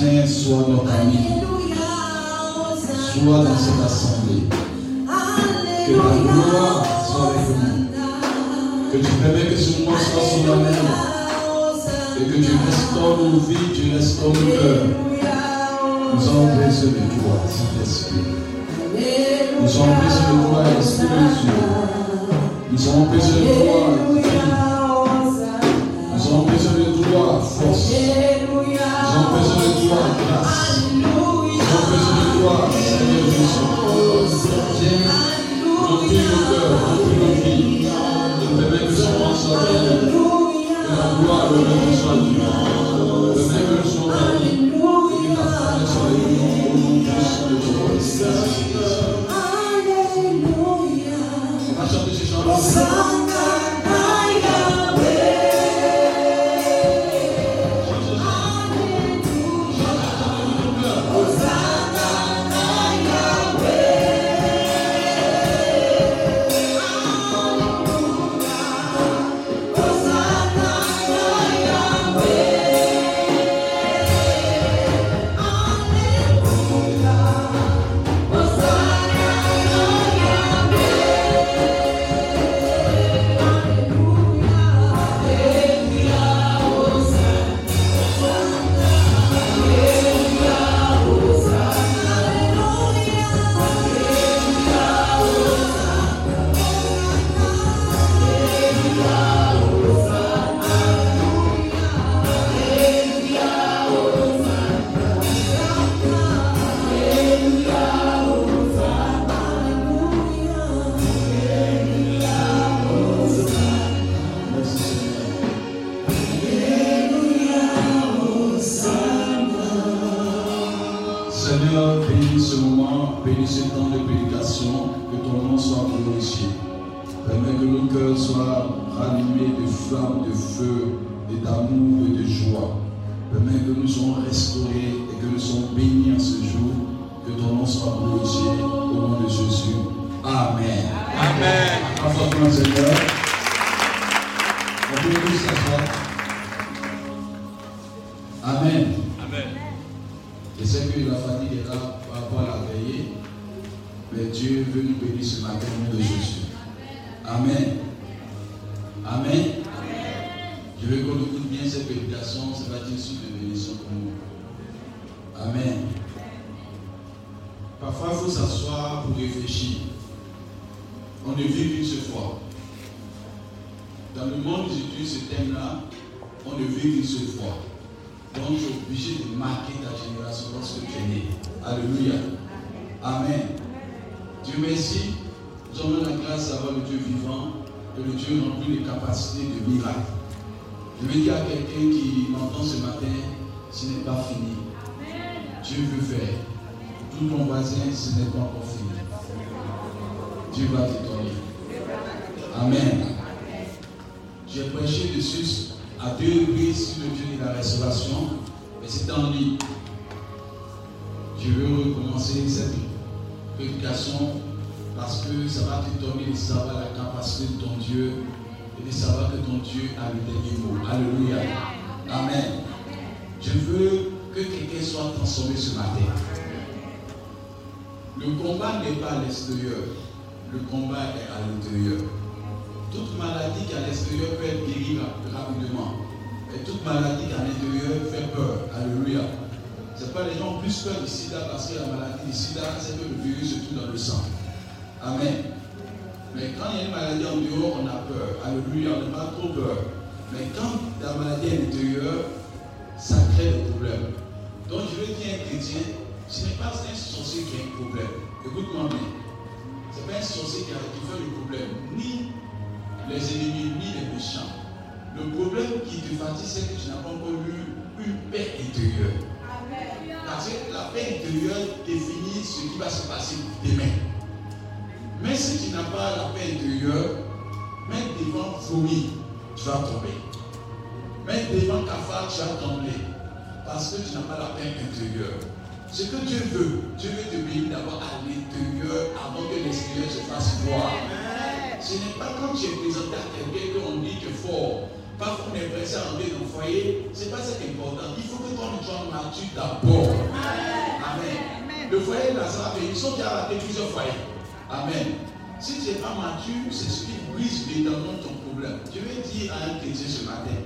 Ami, Alléluia. Hosanna. soit dans cette assemblée. Que ta gloire soit. Que tu permets que ce mois soit solennel et que tu restaures nos vies, tu restaures nos cœurs. Nous de toi, Saint-Esprit. De de que ce Seigneur, bénis ce moment, bénis ce temps de prédication, que ton nom soit glorifié. Permets que nos cœurs soient rallumés de flammes, de feu, et d'amour et de joie. Permets que nous soyons restaurés et que nous soyons bénis en ce jour. Que ton nom soit glorifié au nom de Jésus. Amen. Amen. Apporte-moi, Seigneur. On peut tous s'asseoir. Amen. Amen. Sais que la fatigue est là par rapport la veillée, mais Dieu veut nous bénir ce matin au nom de Jésus. Amen. Amen. Je veux qu'on écoute bien cette prédication, ça va être une suite de bénédiction pour nous. Amen. Parfois, il faut s'asseoir pour réfléchir. On ne vit qu'une seule fois. Dans le monde j'étudie ce thème-là, on ne vit qu'une seule fois. Donc, tu es obligé de marquer ta génération lorsque tu es né. Alléluia. Amen. Dieu merci. Nous avons la grâce d'avoir le Dieu vivant et le Dieu rempli de capacités de miracle. Je veux dire à quelqu'un qui m'entend ce matin, ce n'est pas fini. Dieu veut faire. Tout ton voisin, ce n'est pas encore fini. Dieu va t'étonner. Amen. J'ai prêché dessus à deux reprises sur le Dieu de la restauration, mais c'était en ligne. Je veux recommencer cette prédication parce que ça va t'étonner de savoir la capacité de ton Dieu et de savoir que ton Dieu a le dernier mot. Alléluia. Amen. Je veux que quelqu'un soit transformé ce matin. Le combat n'est pas à l'extérieur, le combat est à l'intérieur. Toute maladie qui à l'extérieur peut être guérie rap- rapidement. Et toute maladie qui à l'intérieur fait peur. Alléluia. Ce n'est pas les gens ont plus peur du sida parce que la maladie du sida, c'est que le virus se trouve dans le sang. Amen. Mais quand il y a une maladie en dehors, on a peur. Alléluia, on n'a pas trop peur. Mais quand la maladie est à l'intérieur, ça crée des problèmes. Donc je veux dire un chrétien, ce n'est pas un sorcier qui a un problème. Écoute-moi bien. Ce n'est pas un sorcier qui, a, qui fait le problème, ni les ennemis, ni les méchants. Le problème qui te fatigue, c'est que tu n'as pas encore eu une paix intérieure. Parce que la paix intérieure définit ce qui va se passer demain. Mais si tu n'as pas la paix intérieure, même devant fourmi, tu vas tomber. Même devant cafard, tu vas trembler. Parce que tu n'as pas la paix intérieure. Ce que Dieu veut, Dieu veut te bénir d'abord à l'intérieur avant que l'extérieur se fasse voir. Ce n'est pas quand tu es présenté à quelqu'un qu'on dit que fort. Parfois on est pressé à rentrer dans le foyer. Ce n'est pas ça qui est important. Il faut que toi tu sois mature d'abord. Amen. Le foyer là, ça va. Ils sont déjà ratés plusieurs foyers. Amen. Si tu n'es pas mature, c'est ce qui brise véritablement ton problème. Je vais dire à un chrétien ce matin,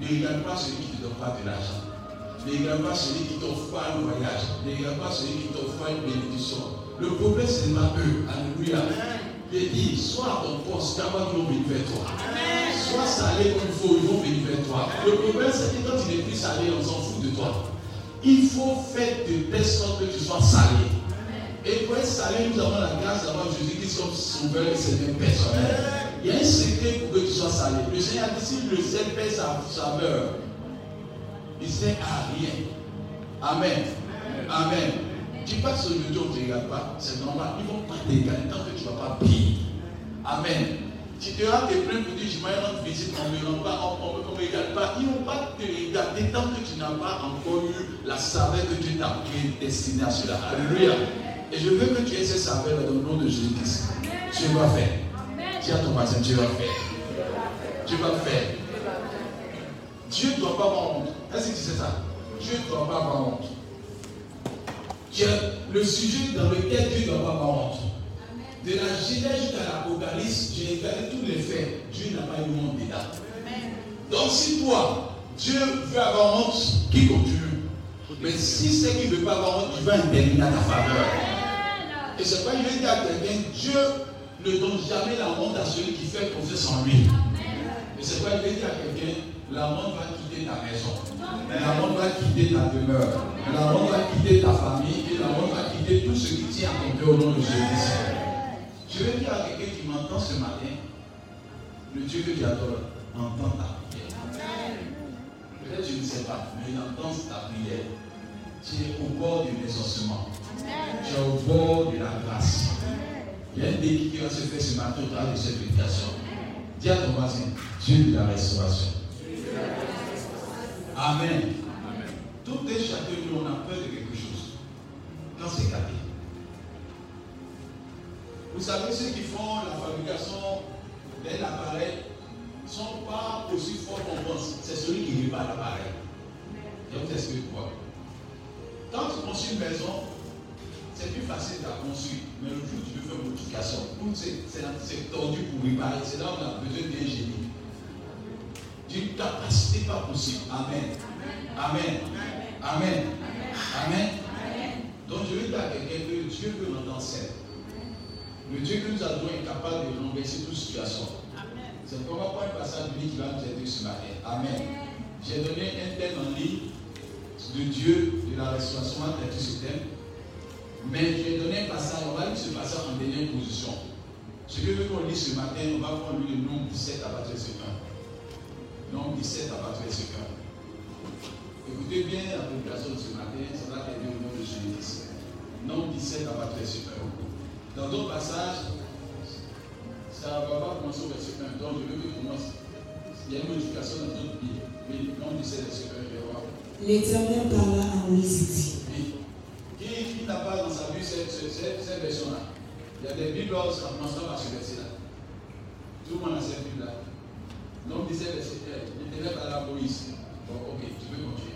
ne regarde pas celui qui ne te donne pas de l'argent. Ne regarde pas celui qui t'offre pas un voyage. Ne regarde pas celui qui t'offre pas une bénédiction. Le problème, ce n'est pas eux. Alléluia. Dis, sois à ton poste, d'abord ils vont venir vers toi. Sois salé comme il faut, ils vont venir vers toi. Le problème, c'est que quand tu n'es plus salé, on s'en fout de toi. Il faut faire de telle sorte que tu sois salé. Et pour être salé, nous avons la grâce d'avoir Jésus-Christ comme sauveur et Seigneur personnel. Il y a un secret pour que tu sois salé. Le Seigneur dit si le sel pèse sa saveur, il ne sert à rien. Amen. Amen. Tu passes dos, on ne te regarde pas. C'est normal. Ils ne vont pas te regarder tant que tu ne vas pas payer. Amen. Tu te rends tes pleins pour dire, je vais rendre visite, on ne me rend pas, on ne me regarde pas. Ils ne vont pas te regarder tant que tu n'as pas encore eu la saveur que Dieu t'a destinée à cela. Alléluia. Et je veux que tu aies cette saveur dans le nom de Jésus-Christ. Tu vas faire. Dis à ton voisin, tu vas faire. Tu vas faire. Dieu ne doit pas avoir honte. Est-ce que tu sais ça? Dieu ne doit pas avoir honte. Dieu, le sujet dans lequel Dieu ne doit pas avoir honte. De la Genèse jusqu'à l'Apocalypse, j'ai regardé tous les faits. Dieu n'a pas eu honte dedans. Donc si toi, Dieu veut avoir honte, qui continue Mais si c'est qu'il ne veut pas avoir honte, tu vas intervenir à ta faveur. Et c'est pas, il veut dire à quelqu'un, Dieu ne donne jamais la honte à celui qui fait confiance en lui. Et c'est pas, il dire à quelqu'un, la honte va quitter ta maison. La honte va quitter ta demeure. La honte va quitter ta famille. Et la honte va quitter tout ce qui tient à ton cœur au nom de Jésus. Je vais dire à quelqu'un qui m'entend ce matin, le Dieu que tu adores entend ta prière. Peut-être tu ne sais pas, mais il entend ta prière. Tu es au bord du désossement. Tu es au bord de la grâce. Il y a un défi qui va se faire ce matin au travers de cette méditation. Dis à ton voisin, Dieu de la restauration. Amen. Tout et chacun de nous, on a peur de quelque chose. Quand c'est gâté. Vous savez, ceux qui font la fabrication d'un appareil ne sont pas aussi forts qu'on pense. C'est celui qui répare l'appareil. Je vous expliquer pourquoi. Quand tu construis une maison, c'est plus facile à construire. Mais le jour où tu veux faire une modification, c'est tordu pour réparer. C'est là où on a besoin d'un génie. D'une capacité pas possible. Amen. Amen. Amen. Amen. Donc je veux dire à quelqu'un que Dieu veut l'entendre seul. Le Dieu que nous avons est capable de renverser toute situation. C'est pourquoi pas un passage biblique qui va nous aider ce matin. Amen. J'ai donné un thème en ligne de Dieu de la restauration à traiter ce thème. Mais j'ai donné un passage, on va lire ce passage en dernière position. Ce que je veux qu'on lise ce matin, on va prendre le nombre 17 à partir de ce 1. Nombre 17 à partir de ce 1. Écoutez bien la publication de ce matin, ça va t'aider au nom de Jésus. Nombre 17 à partir de ce 1. Dans d'autres passages, ça ne va pas commencer au verset 1. Donc je veux qu'il commence. Il y a une modification dans d'autres pays. Oui, nombre 17 verset 1, je vais voir. L'Éternel parla à Moïse. Qui, qui n'a pas dans sa Bible cette, cette, cette, version-là? Il y a des Bibles en commençant par ce verset-là. Tout le monde a cette Bible-là. 17 verset 1. L'Éternel à Moïse. Bon, ok, tu peux continuer.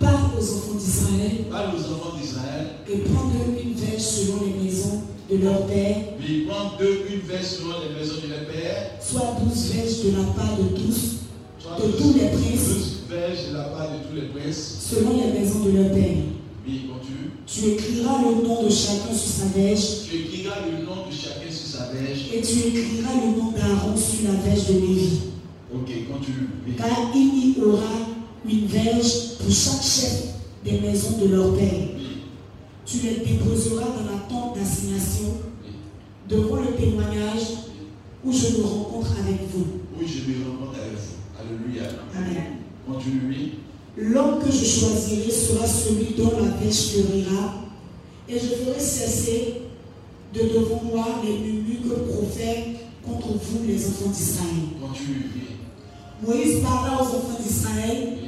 Parle aux enfants d'Israël Parle aux enfants d'Israël. et prends d'eux une veille selon les maisons de leur père, Puis prends deux, une verse selon les maisons de leur père. soit douze verges de la part de tous, de tous les princes, de la part de tous les princes. selon les maisons de leur père. Oui, continue. Tu écriras le nom de chacun sur sa verge, Tu écriras le nom de chacun sur sa verge. et tu écriras le nom d'Aaron sur la verge de Lévi. Ok, continue. Oui. Car il y aura une verge pour chaque chef des maisons de leur père. Oui. Tu les déposeras dans la tente d'assignation Oui. devant le témoignage où je me rencontre avec vous. Oui, je me rencontre avec vous. Alléluia. Amen. Continue. L'homme que je choisirai sera celui dont la verge fleurira, et je ferai cesser de devant moi les murmures que profèrent contre vous les enfants d'Israël. Moïse parla aux enfants d'Israël,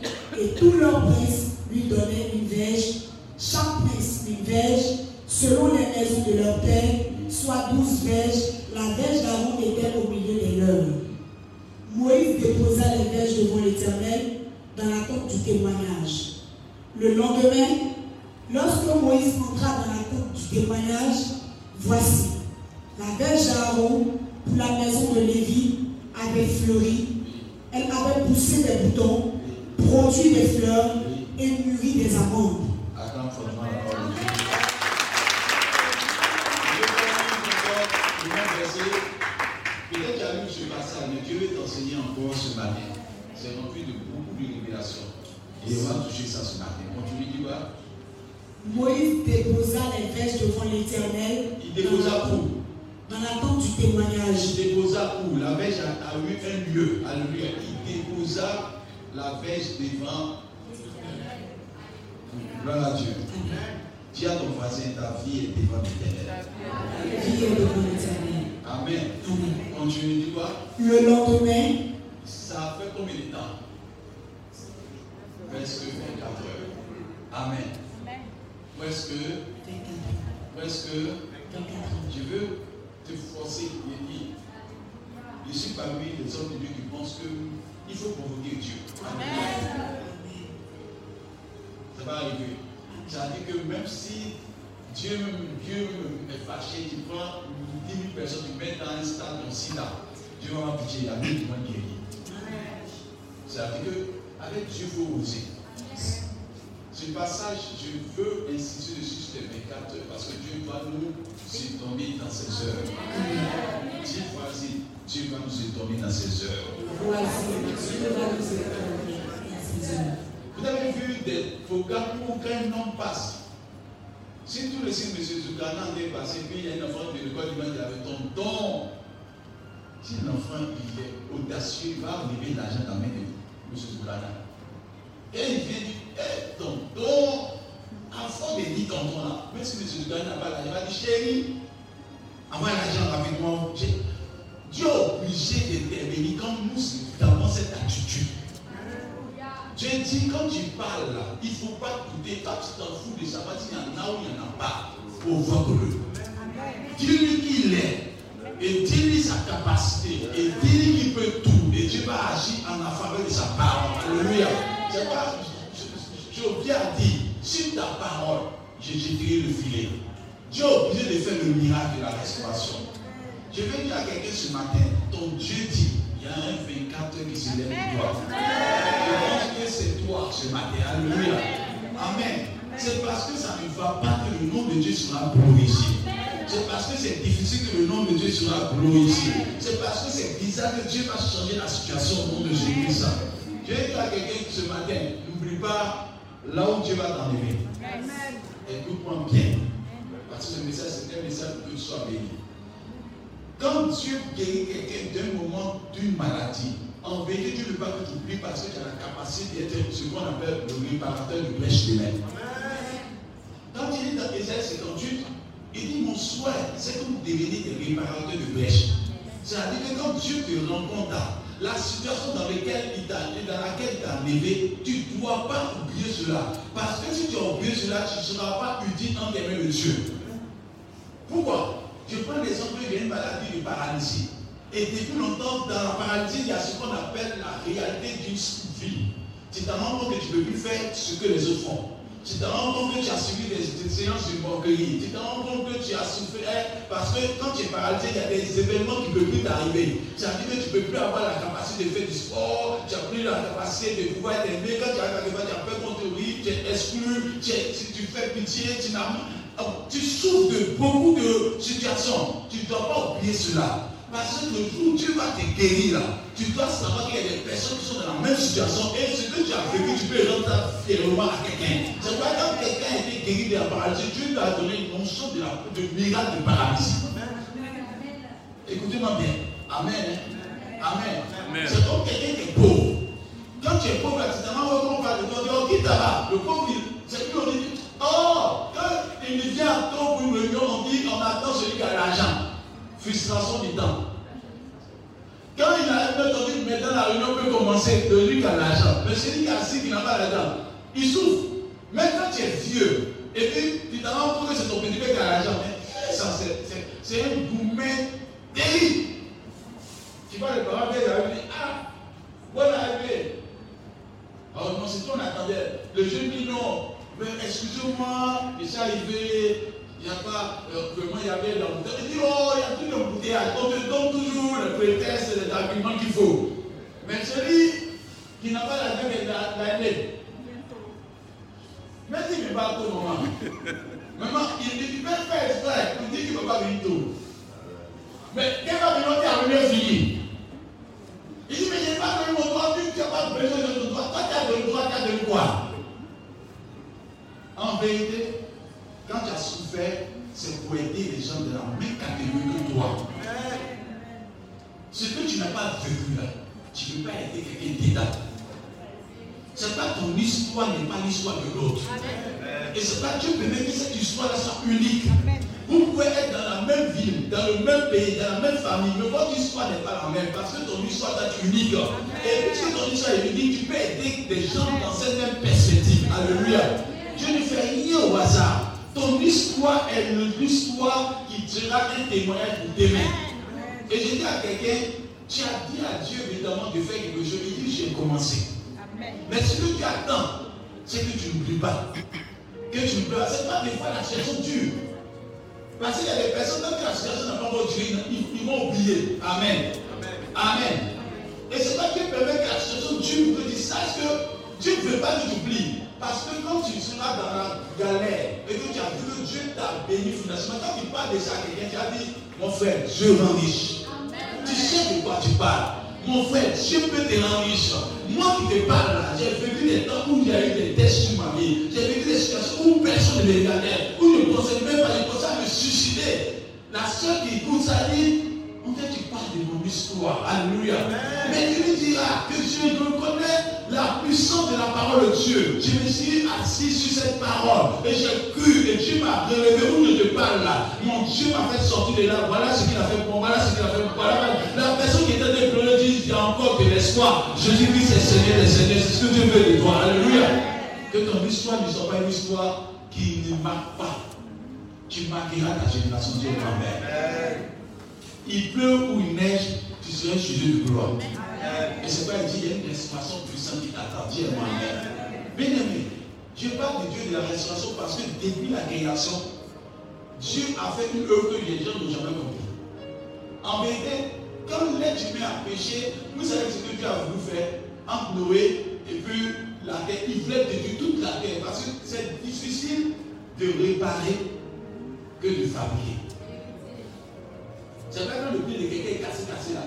et tous leurs princes lui donnait une verge, chaque prince une verge, selon les maisons de leur père, soit douze verges. La verge d'Aaron était au milieu des leurs. Moïse déposa les verges devant l'Éternel dans la tente du témoignage. Le lendemain, lorsque Moïse entra dans la tente du témoignage, voici, la verge d'Aaron pour la maison de Lévi avait fleuri, elle avait poussé des boutons, produit des fleurs et mûri des amandes. Attends fortement la parole de Dieu. Je vais faire encore le même verset. Peut-être ce passage, mais Dieu veut t'enseigner encore ce matin. C'est rempli de Et on va toucher ça ce matin. Continue, Moïse déposa les verges devant l'Éternel Il déposa où dans la tente du témoignage. Il déposa où La verge a, a eu un lieu. Alléluia. Il déposa la verge devant. Gloire à Dieu. Dis à ton voisin, ta vie est devant l'éternel. Vie est devant l'Éternel. Amen. Amen. Continue, dis quoi? Le lendemain, Ça a fait combien de temps? Presque 24 heures. Amen. Presque, 24 presque, 24 ans. je veux te forcer et dire, je suis parmi les hommes de Dieu qui pensent qu'il faut provoquer Dieu. Amen. Ça va arriver. Ça veut dire que même si Dieu, Dieu est fâché, tu prends 10 000 personnes, tu mets dans un stade de sida, Dieu va avoir pitié, il y a mille qui vont guérir. Ça veut dire qu'avec Dieu, il faut oser. Ce passage, je veux insister dessus sur les 24 heures parce que Dieu va nous étonner dans ces heures. Dis voici, Dieu va nous étonner dans ces heures. Dieu ces heures. Vous avez vu des programmes où quand un homme passe, si tous les signes de Zoukana est passé, puis il y a un enfant de l'école du qui avait ton don. Si l'enfant il est audacieux, il va enlever l'argent dans la main de. Et il vient dire, hé, tonton, enfant de dit tonton là, même si M. Zoukana n'a pas l'argent, il va dire, chérie, envoie l'argent rapidement. J'ai- Dieu est obligé d'intervenir quand nous avons cette attitude. Dieu dit, quand tu parles là, il ne faut pas douter. Toi, tu t'en fous de savoir s'il y en a ou il n'y en a pas. Provoque-le. Dis-lui qui il est. Et dis-lui sa capacité. Et dis-lui qu'il peut tout. Et Dieu va agir en la faveur de sa parole. Alléluia. C'est pas. J'ai bien dit, sur ta parole, je jetterai le filet. Dieu est obligé de faire le miracle de la restauration. Je vais dire à quelqu'un ce matin, ton Dieu dit, il y a un 24 heures qui se lève pour toi. Je pense que c'est toi ce matin. Alléluia. Amen. C'est parce que ça ne va pas que le nom de Dieu sera glorifié. C'est parce que c'est difficile que le nom de Dieu sera glorifié. C'est parce que c'est bizarre que Dieu va changer la situation au nom de Jésus-Christ. Je vais dire à quelqu'un ce matin, n'oublie pas là où Dieu va t'enlever. Écoute-moi bien. Parce que ce message, c'est un message pour que tu sois béni. Quand Dieu guérit quelqu'un d'un moment d'une maladie, en vérité, Dieu ne veut pas que tu oublies parce que tu as la capacité d'être ce qu'on appelle le réparateur de brèche de l'air. Quand il est dans Ésaïe 58, il dit Mon souhait, c'est que vous deveniez des réparateurs de brèche. C'est-à-dire que quand Dieu te rencontre la situation dans laquelle il t'a dans laquelle t'a enlevé, tu ne dois pas oublier cela. Parce que si tu as oublié cela, tu ne seras pas utile en mains de Dieu. Pourquoi? Je prends l'exemple d'une une maladie de paralysie. Et depuis longtemps, dans la paralysie, il y a ce qu'on appelle la réalité d'une vie. Tu rends compte que tu ne peux plus faire ce que les autres font. Tu te rends compte que tu as suivi des, séances de morguerie. Tu te rends compte que tu as souffert parce que quand tu es paralysé, il y a des événements qui ne peuvent plus t'arriver. C'est-à-dire que tu ne peux plus avoir la capacité de faire du sport, tu n'as plus la capacité de pouvoir aimé. Quand tu as quelque part, tu as peur qu'on te tu es exclu, tu, tu- tu fais pitié, tu n'as Oh, tu souffres de beaucoup de situations. Tu ne dois pas oublier cela. Parce que le jour où Dieu va te guérir, là, tu dois savoir qu'il y a des personnes qui sont dans la même situation et ce que tu as vécu, tu peux rendre fièrement à quelqu'un. C'est pourquoi quand quelqu'un a été guéri de la paralysie, Dieu lui a donné une notion de, la, de miracle de paralysie. Écoutez-moi bien. Amen. Amen. Amen. C'est comme quelqu'un qui est pauvre. Quand tu es pauvre, accidentellement, on toi, on dit, oh, qui t'a là Le pauvre, c'est lui, on dit, oh, quand il vient à toi pour une réunion, on dit, on attend celui qui a l'argent. Frustration du temps. Quand il a un dit, maintenant la réunion peut commencer, de lui qui a l'argent. Mais celui qui a assis, qui n'a pas l'argent, il souffre. est vieux. Et puis, tu t'en rends compte que c'est ton petit qui a l'argent. Mais ça, c'est un gourmet terrible. Tu vois, les parents viennent à lui Ah, bonne arrivée. Oh non, c'est toi, on attendait. Le jeune dit non. Mais excusez-moi, il s'est arrivé. Il n'y a pas, euh, vraiment, il y avait l'embouteillage. Il dit, oh, il y a tout l'embouteillage. On te donne toujours le prétexte, les arguments qu'il faut. Mais celui qui n'a pas la gueule de l'année, même s'il ne pas tout maman, maman, il dit, tu peux faire exprès, il dit qu'il ne peut pas venir tout. Mais quel va venir qui a fini Il dit, mais je n'ai pas donné mon droit, tu n'as pas besoin de ton droit. Toi, tu as le droit, tu as donné quoi? En vérité, quand tu as souffert, c'est pour aider les gens de la même catégorie que toi. Ce que tu n'as pas vécu là, tu ne peux pas aider quelqu'un dedans. C'est pas ton histoire n'est pas l'histoire de l'autre. Et c'est pas Dieu permet que cette histoire-là soit unique. Vous pouvez être dans la même ville, dans le même pays, dans la même famille, mais votre histoire n'est pas la même parce que ton histoire est unique. Et puisque ton histoire est unique, tu peux aider des gens dans cette même perspective. Alléluia. Dieu ne fait rien au hasard. Ton histoire est l'histoire qui dira un témoignage pour demain. Et je dis à quelqu'un, tu as dit à Dieu évidemment de faire quelque chose. Il dit, j'ai commencé. Mais ce que tu attends, c'est que tu n'oublies pas. Que tu n'oublies pas. C'est pas des fois la situation dure. Parce qu'il y a des personnes, quand la situation n'a pas encore duré, ils, vont oublier. Amen. Amen. Et c'est pas Dieu permet que la situation dure que tu saches que Dieu ne veut pas que tu oublies. Parce que quand tu seras dans la galère et que tu as vu que Dieu t'a béni financièrement, quand tu parles de ça à quelqu'un, tu as dit, mon frère, Dieu rend riche. Tu sais de quoi tu parles. Mon frère, Dieu peut te rendre riche. Moi qui te parle là, j'ai vécu des temps où il y a eu des tests sur ma vie. J'ai vécu des situations où personne ne me regardait, où je ne pensais même pas, je pensais à me suicider. La soeur qui écoute ça dit, fait tu parles de mon histoire. Alléluia. Mais tu lui diras que je reconnais la puissance de la parole de Dieu. Je me suis assis sur cette parole et j'ai cru et Dieu m'a relevé où je te parle là. Mon Dieu m'a fait sortir de là. Voilà ce qu'il a fait pour moi. Voilà ce qu'il a fait pour moi. La personne qui était de dit il y a encore de l'espoir. Je dis oui, c'est Seigneur des Seigneurs. C'est ce que Dieu veut de toi. Alléluia. Que ton histoire ne soit pas une histoire qui ne marque pas. Tu marqueras ta génération. Dieu grand-mère. Il pleut ou il neige, tu seras un sujet de gloire. Et c'est pas dit, il y a une restauration puissante qui t'attend. Dis moi Bien aimé, je parle de Dieu de la restauration parce que depuis la création, Dieu a fait une œuvre que les gens n'ont jamais compris. En vérité, quand l'être humain a péché, vous savez ce que Dieu a voulu faire entre Noé et puis la terre. Il voulait détruire toute la terre parce que c'est difficile de réparer que de fabriquer. C'est vrai que le pied de quelqu'un est cassé, cassé là.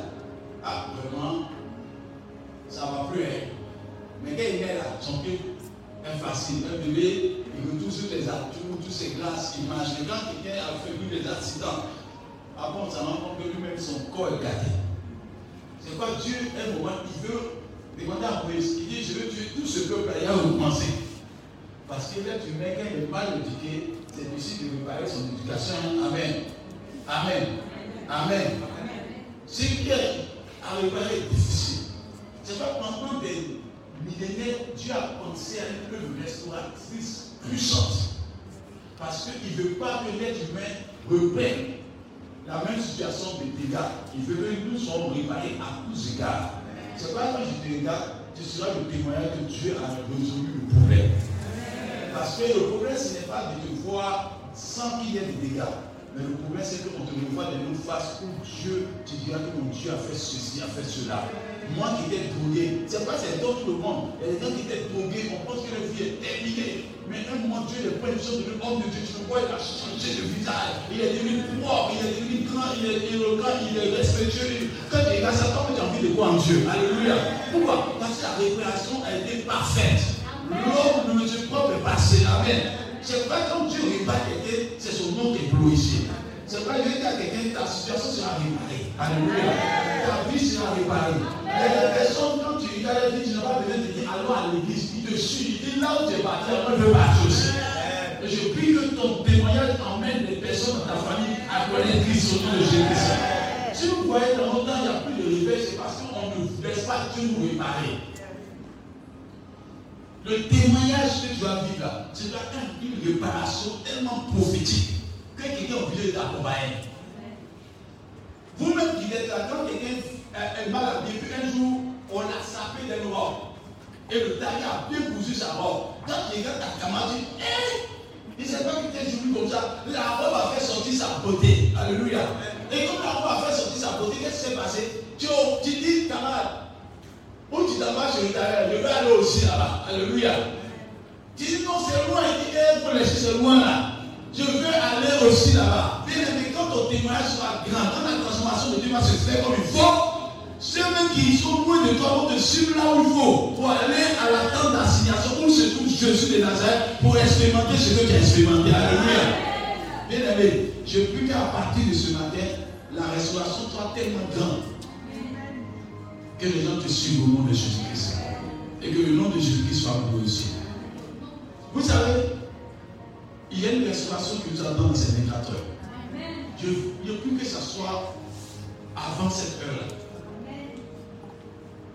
Ah, vraiment, ça va plus. Hein. Mais quand il est là, son pied est facile. Un bébé, il retrouve sur les atours, toutes ces glaces, il mange. Et quand quelqu'un a fait des accidents, après on s'en rend compte que lui-même, son corps est gâté. C'est quoi? Dieu, un moment, il veut demander à Moïse, il dit, je veux tuer tout ce peuple là, vous pensez. Parce que l'être humain, quand il est mal éduqué, c'est difficile de réparer son éducation. Amen. Amen. Amen. Ce qui est à réparer est difficile. C'est pas pendant des millénaires, Dieu a pensé à une restauratrice puissante. Parce qu'il ne veut pas que l'être humain reprenne la même situation de dégâts. Il veut que nous soyons réparés à tous égards. C'est pas quand je te regarde, tu seras le témoignage que Dieu a résolu le problème. Parce que le problème, ce n'est pas de te voir sans qu'il y ait des dégâts. Mais le problème, c'est qu'on te revoit de notre face où Dieu, tu diras que mon Dieu a fait ceci, a fait cela. Moi qui étais drogué, c'est pas c'est dans tout le monde. Il y a des gens qui étaient drogués, on pense que la vie est terminée. Mais un moment, Dieu les prend une chose de l'homme de Dieu, tu le vois, il a changé de visage. Il est devenu propre, il est devenu grand, il est éloquent, il est respectueux. Quand tu regardes ça, comme tu as envie de croire en Dieu? Alléluia. Pourquoi? Parce que la révélation a été parfaite. L'homme de Dieu propre est passé. Amen. C'est pas quand Dieu répare quelqu'un, c'est son nom qui est glorifié. C'est pas Dieu dit à quelqu'un, ta situation sera réparée. Alléluia. Ta vie sera réparée. Les personnes, quand tu regardes tu n'as pas besoin de dire, allons à l'église. Il te suit. Il dit, là où tu es parti, je veux partir aussi. Et je prie que ton témoignage emmène les personnes dans ta famille à connaître Christ au nom de Jésus. Si vous voyez dans notre temps, il n'y a plus de réveil, c'est parce qu'on ne laisse pas Dieu nous réparer. Le témoignage que tu vas vivre là, c'est une réparation tellement prophétique que quelqu'un est obligé d'accompagner. Vous-même qui êtes là, quand quelqu'un est mal habillé, puis un jour, on l'a sapé d'un robe, et le tailleur a bien cousu sa robe. Quand il regarde ta camarade, dit, hé, il ne sait pas qu'il était jour comme ça. La robe a fait sortir sa beauté. Alléluia. Et comme la robe a fait sortir sa beauté, qu'est-ce qui s'est passé? Tu, tu dis, camarade, où tu chez le tailleur, je vais aller aussi là-bas. Alléluia. Dis, non, c'est loin. Il dit, eh, pour laisser, c'est loin là. Je veux aller aussi là-bas. Bien aimé, quand ton témoignage soit grand, quand la transformation de Dieu va se faire comme il faut, ceux-mêmes qui sont loin de toi vont te suivre là où il faut pour aller à la tente d'assignation où se trouve Jésus de Nazareth pour expérimenter ce que tu as expérimenté. Alléluia. Bien aimé, je prie qu'à partir de ce matin, la restauration soit tellement grande que les gens te suivent au nom de Jésus-Christ. Et que le nom de Jésus-Christ soit aussi. Vous savez, il y a une restauration que nous avons dans ces 24 heures. Je ne plus que ce soit avant cette heure-là.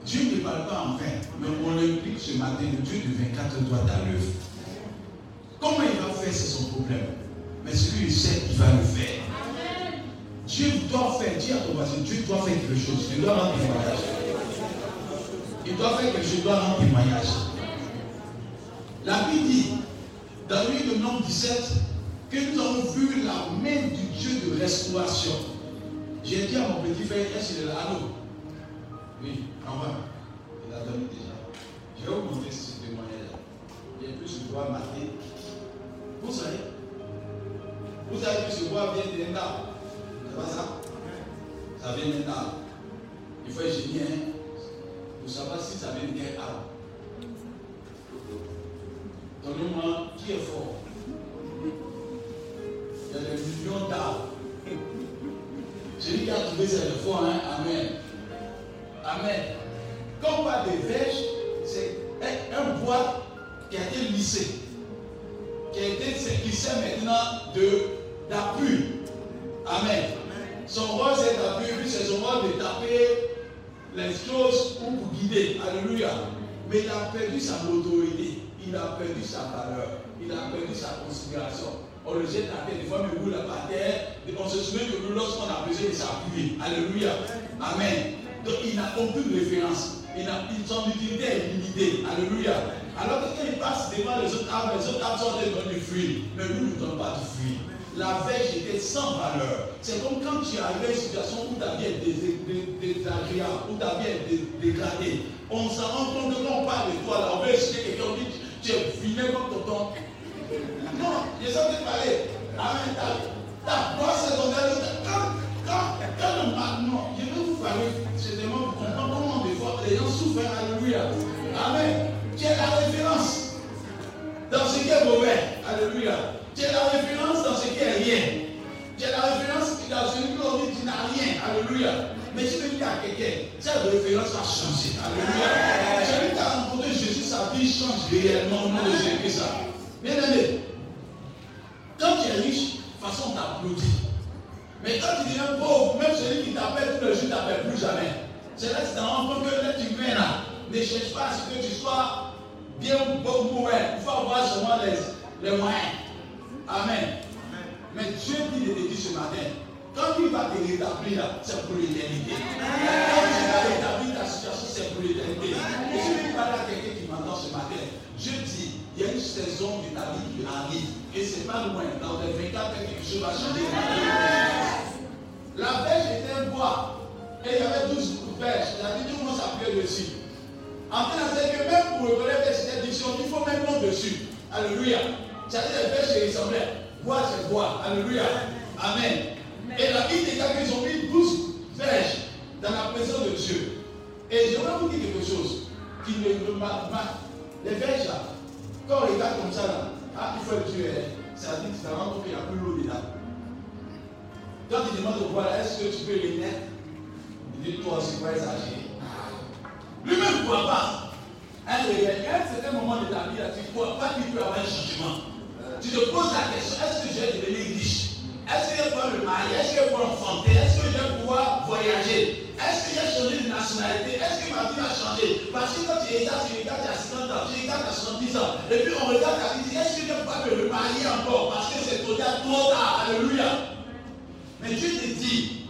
Dieu ne parle pas en vain, mais on l'implique ce matin, le Dieu de 24 doit à l'œuvre. Comment il va faire, c'est son problème. Mais ce qu'il sait, il va le faire. Dieu doit faire, dis à ton voisin, Dieu doit faire quelque chose. Il doit rendre témoignage. Il doit faire quelque chose, il doit rendre témoignage. La Bible dit, dans le livre de Nombre 17, que nous avons vu la main du Dieu de restauration. J'ai dit à mon petit frère, est-ce qu'il est là? Allô? Oui, en va. Il a dormi déjà. Je vous montrer ce y a plus de bois maté. Vous savez Vous savez que ce bois vient d'un arbre. C'est pas ça? Ça vient d'un arbre. Il faut être génie, hein? Pour savoir si ça vient d'un arbre. Donnez-moi qui est fort. Il y a des millions d'arbres. Celui qui a trouvé c'est fort, hein? Amen. Amen. Quand on parle des verges, c'est un bois qui a été lissé, qui a été sert maintenant d'appui. Amen. Son rôle c'est d'appuyer, puis c'est son rôle de taper les choses pour guider. Alléluia. Mais il a perdu sa autorité il a perdu sa valeur, il a perdu sa considération. On le jette à terre, des fois, mais vous la par terre. On se souvient que nous, lorsqu'on a besoin de s'appuyer, Alléluia. Amen. Donc il n'a aucune référence. Il a, son utilité est limitée. Alléluia. Alors que quand il passe devant les autres arbres, les autres arbres sont donner du fruit. Mais nous ne donnons pas du fruit. La verge était sans valeur. C'est comme quand tu arrives à une situation où ta vie est désagréable, où ta vie est dégradée. On s'en rend compte quand on parle de toi, là, on veut citer quelqu'un, dit tu es vilain comme tonton. Non, je train de parler. Amen. Ta voix secondaire, quand, quand, quand le non, je vais vous parler, c'est vraiment pour comprendre comment des fois les gens souffrent. Alléluia. Amen. Tu es la référence dans ce qui est mauvais. Alléluia. Tu es la référence dans ce qui est rien. Es la référence dans celui qui n'a rien. Alléluia. Mais si tu dis à quelqu'un, cette référence va changer. Alléluia. Celui qui a rencontré Jésus, sa vie change réellement au nom de Jésus-Christ. Bien aimé, quand tu es riche, façon t'applaudit. Mais quand tu deviens pauvre, même celui qui t'appelle tous les jours, ne t'appelle plus jamais. C'est là que tu te rends compte que l'être humain là, ne cherche pas à ce que tu sois bien ou mauvais. Il faut avoir seulement les, les moyens. Amen. Mais Dieu dit de te dire ce matin, quand il va te rétablir, c'est pour l'éternité. Quand il va rétablir ta situation, c'est pour l'éternité. Et je vais parler à quelqu'un qui m'entend ce matin. Je dis, il y a une saison de ta vie qui arrive. Et ce n'est pas loin. Dans les 24 quelque chose va changer. La verge était bois. Et il y avait 12 verges. La dit, tout le monde s'appuyait dessus. En c'est que même pour reconnaître cette édition, il faut mettre nom dessus. Alléluia. C'est-à-dire les verges se ressemblaient. Bois, c'est bois. Alléluia. Amen. Et la Bible déclare qu'ils ont mis 12 verges dans la présence de Dieu. Et je vais vous dire quelque chose qui ne marque pas. Les verges là, quand on regarde comme ça là, ah, il faut le tuer, hein. ça dit que ça rend compte qu'il n'y a plus l'eau dedans. Quand il demande au boire, est-ce que tu peux les mettre? Il dit, toi aussi, pas exagérer. Lui-même ne voit pas. À un certain moment de ta vie, tu ne vois pas qu'il peut avoir un changement. Tu te poses la question, est-ce que je vais devenir riche? Est-ce que je vais pouvoir me marier Est-ce que je vais pouvoir enfanter Est-ce que je vais pouvoir voyager? Est-ce que j'ai changé de nationalité? Est-ce que ma vie a changé Parce que quand tu es là, tu regardes, as 50 ans, tu regardes, as 70 ans. Et puis on regarde ta vie, est-ce que je ne pas me remarier encore Parce que c'est trop tard, trop tard? Alléluia. Mais Dieu te dit,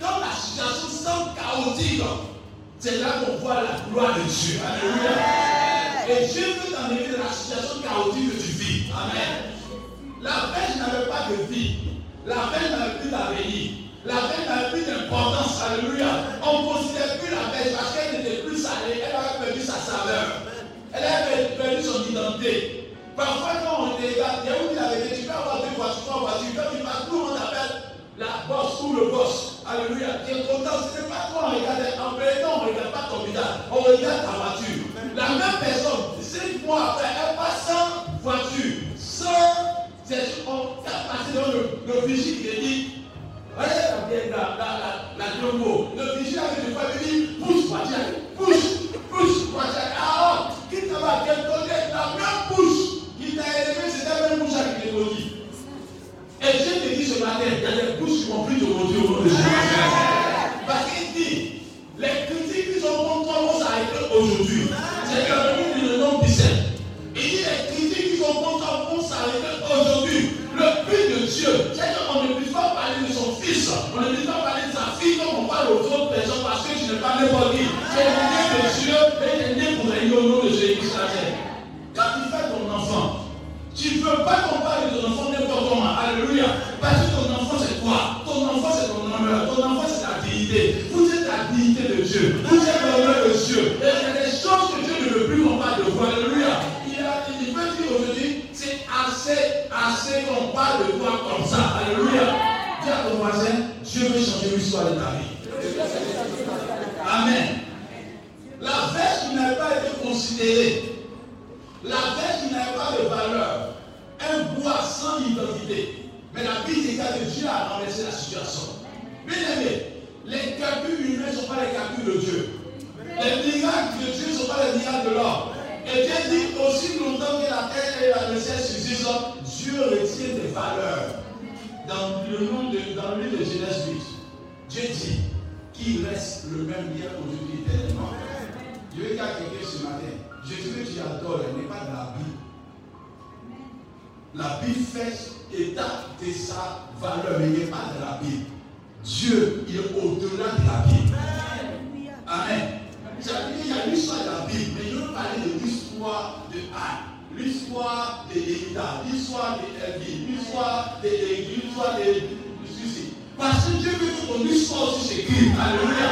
quand la situation semble chaotique, c'est là qu'on voit la gloire de Dieu. Alléluia. Et Dieu veut t'enlever de la situation chaotique que tu vis. Amen. La pêche n'avait pas de vie. La pêche n'avait plus d'avenir. La pêche n'avait plus d'importance. Alléluia. On ne considère plus la pêche parce qu'elle n'était plus salée. Elle avait perdu sa saveur. Elle avait perdu son identité. Parfois, quand on est là, il y a où il avait dit, tu peux avoir deux voitures, trois voitures. Quand tu passes, tout le monde appelle la bosse ou le boss. Alléluia. Es content. Ce n'est pas toi, on regarde. En temps, on ne regarde pas ton visage. On regarde ta voiture. La même personne, cinq mois après, elle passe sans voiture, sans on fait passer dans le, le vigile qui dit Voyez la, la, la, la, la Le vigile avec le voix dit pousse voiture, bouches qui vont plus te maudire au nom de Jésus. La Bible fait état de sa valeur, mais il n'est pas de la Bible. Dieu, il est au-delà de la Bible. Amen. Dire qu'il y a l'histoire de la Bible, mais je veux parler de l'histoire de Anne, l'histoire de l'État, l'histoire de Elvie, l'histoire de l'histoire de ceci. Parce que Dieu veut que ton histoire aussi s'écrive. Alléluia.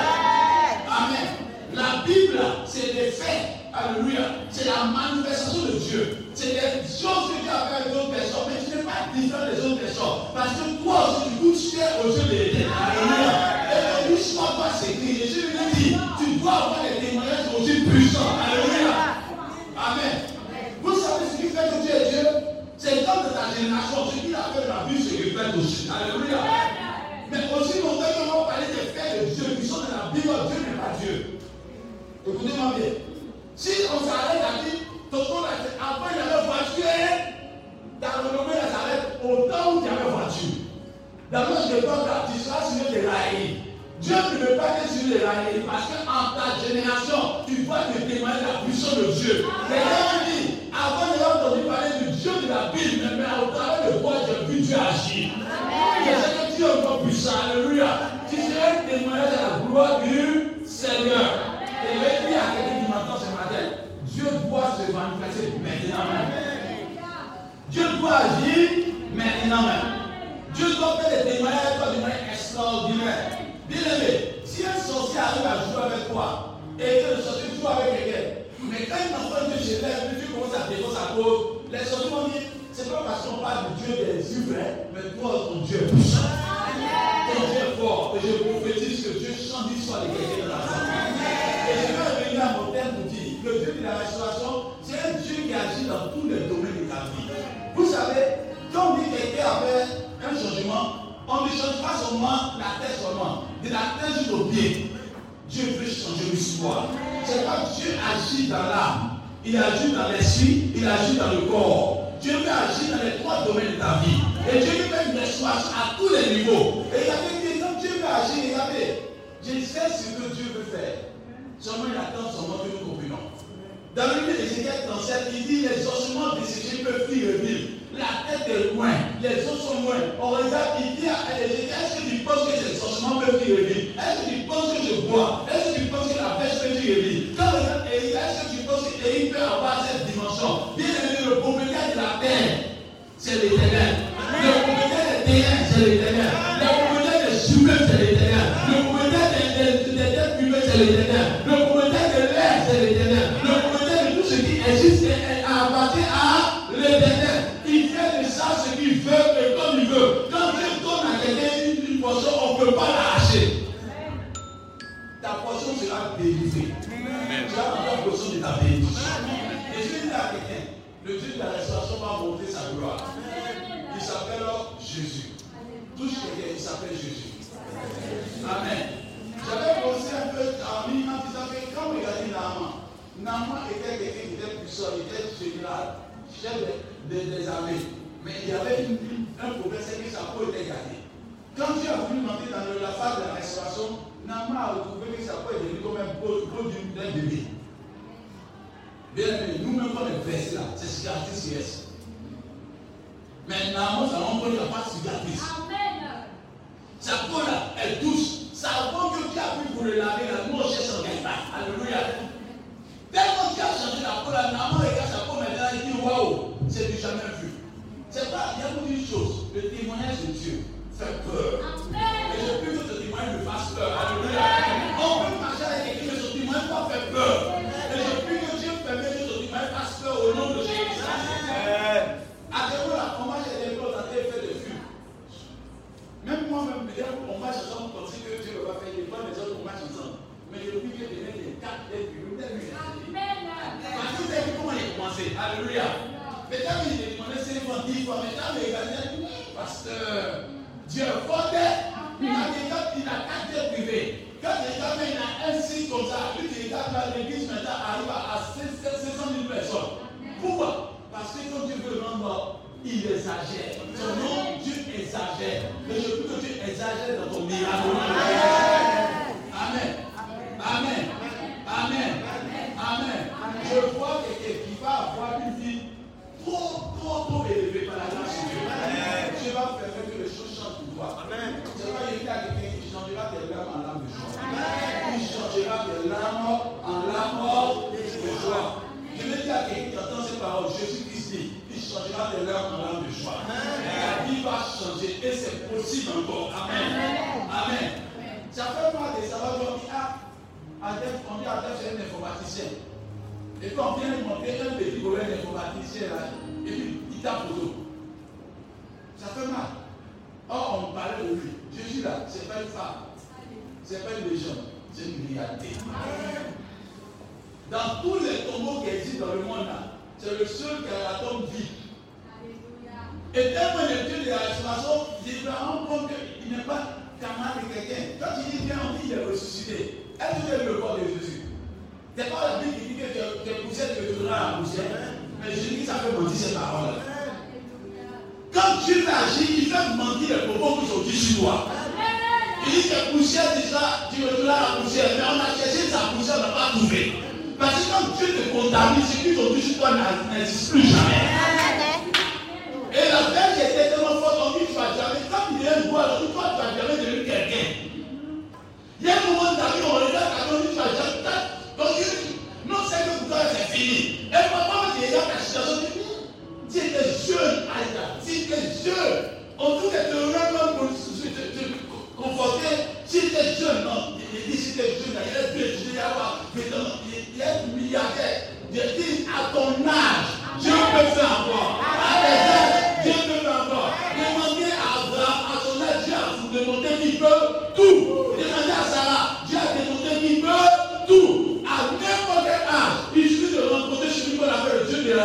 Amen. La Bible, c'est des faits. Alléluia. C'est la manifestation de Dieu. C'est des choses que Dieu a fait avec d'autres personnes, mais tu n'es pas différent des autres personnes. Parce que toi aussi, tu goûtes cher aux yeux de l'éternel. Alléluia. Et l'histoire doit s'écrire. Jésus lui dit, tu dois avoir des témoignages aussi puissants. Alléluia. Amen. Vous savez ce qui fait que Dieu est Dieu? C'est dans ta génération, ce qu'il a fait dans la vie se répète aussi. Alléluia. Mais aussi longtemps que l'on parler des faits de Dieu qui sont dans la Bible, Dieu n'est pas Dieu. Écoutez-moi bien. On s'arrête à dire, tonton, avant il y avait voiture, ta renommée s'arrête au temps où il y avait voiture. Je pas que tu seras sur les rails. Dieu ne veut pas que sur les rails parce qu'en ta génération, tu vois te témoigner la puissance de Dieu. Les maintenant même. Dieu doit agir maintenant même. Dieu doit faire des témoignages d'une manière extraordinaire. Bien aimé, si un sorcier arrive à jouer avec toi, et que le sorcier joue avec quelqu'un, mais quand il m'envoie Dieu chez lui, Dieu commence à défendre sa cause, les sorciers vont dire, c'est pas parce qu'on parle du Dieu des yeux, mais toi, ton Dieu. Ton Dieu est fort. Et je prophétise que Dieu change l'histoire de quelqu'un dans la changement, on ne change pas seulement la tête seulement, de la tête jusqu'au pied. Dieu veut changer l'histoire. C'est pas Dieu agit dans l'âme, il agit dans l'esprit, il agit dans le corps. Dieu veut agir dans les trois domaines de ta vie. Et Dieu veut faire une restauration à tous les niveaux. Et il y avait dit, quand Dieu veut agir, regardez, Je sais ce que Dieu veut faire. Seulement il attend seulement que nous comprenions. Dans le livre d'Ézéchiel 37, il dit les ossements desséchés peuvent y revivre. La tête est loin, les os sont loin. On regarde, il dit à est-ce que tu penses que ces ossements peuvent y revivre Est-ce que tu penses que je bois Est-ce que tu penses que la pêche peut y revivre Quand on regarde est-ce que tu penses qu'il peut avoir cette dimension Bien aimé, le propriétaire de la terre, c'est l'éternel. Le propriétaire des terrains, c'est l'éternel. Le propriétaire des humains, c'est l'éternel. Le propriétaire des êtres humains, c'est l'éternel. Blessés là, c'est cicatrice yes. Mais Naaman, ça montre qu'il n'y a pas de cicatrice. Sa peau là, elle touche. Ça vaut que Dieu a pu pour le laver, la nous on cherche en pas. Alléluia. Tellement Dieu a changé la peau, la maman regarde sa peau maintenant, il dit waouh, c'est du jamais vu. C'est pas, il y a beaucoup de choses. Le témoignage de Dieu fait peur. Et je plus que ce témoignage me fasse peur. Alléluia. On peut marcher avec quelqu'un, mais ce témoignage pas fait peur. Et je plus que Dieu permet que ce témoignage fasse peur au nom de Jésus. À ce moment-là, on marche avec des gens, on fait de fuite. Même moi-même, on marche ensemble, on sait que Dieu va faire des fois les autres, on marche ensemble. Mais je prie que Dieu des quatre des plus, des plus. Parce que vous avez vu comment il a commencé. Alléluia. Mais quand il est demandé 50 dix fois, mais quand il a dit, pasteur, Dieu est fort. Il a dit, quand il a quatre jets privés, quand il a un site comme ça, lui qui regarde là, l'église maintenant arrive à 500 000 personnes. Pourquoi Parce que quand Dieu veut rendre il exagère. Son nom, Dieu exagère. Mais je veux que Dieu exagère dans ton miracle. Amen. Amen. Amen. Amen. Je vois quelqu'un qui va avoir une vie trop, trop, trop élevée par la grâce de Dieu. Dieu va permettre que les choses changent pour toi. Amen. C'est pas il y a quelqu'un qui changera tes larmes en larmes de joie. Il changera tes larmes en larmes de joie. Je vais dire à quelqu'un qui entend ces paroles, Jésus-Christ dit, il changera tes larmes en larmes de joie. La vie va changer et c'est possible encore. Amen. Amen. Ça fait moi de savoir, on dit, ah, on dit à c'est un informaticien. Et puis on vient lui montrer un petit problème d'informaticien là, et puis il tape photo. Ça fait mal. Or, on parlait de lui. Jésus là, ce n'est pas une femme. Ce n'est pas une légende. C'est une réalité. Dans tous les tombeaux qui existent dans le monde là, c'est le seul qui a la tombe vide. Et tellement le Dieu de la restauration, il se rend compte qu'il n'est pas camarade de quelqu'un. Quand il dit bien, on dit qu'il est ressuscité. Est-ce que vous le corps de Jésus? Ce n'est pas la Bible qui dit que tu es poussière, tu à la poussière. Mais Jésus, ça fait mentir ces paroles. Quand Dieu agit, il fait mentir les propos qui sont dits sur toi. Il dit que poussière déjà, tu retourneras la poussière. Mais on a cherché sa poussière, on n'a pas trouvé. Parce que quand Dieu te contamine, ce qu'ils ont dit sur toi n'existe plus jamais. Et la veille était tellement forte, on dit tu jamais. Quand il est boire, alors toi milliardaire. Je dis à ton âge, Dieu peut faire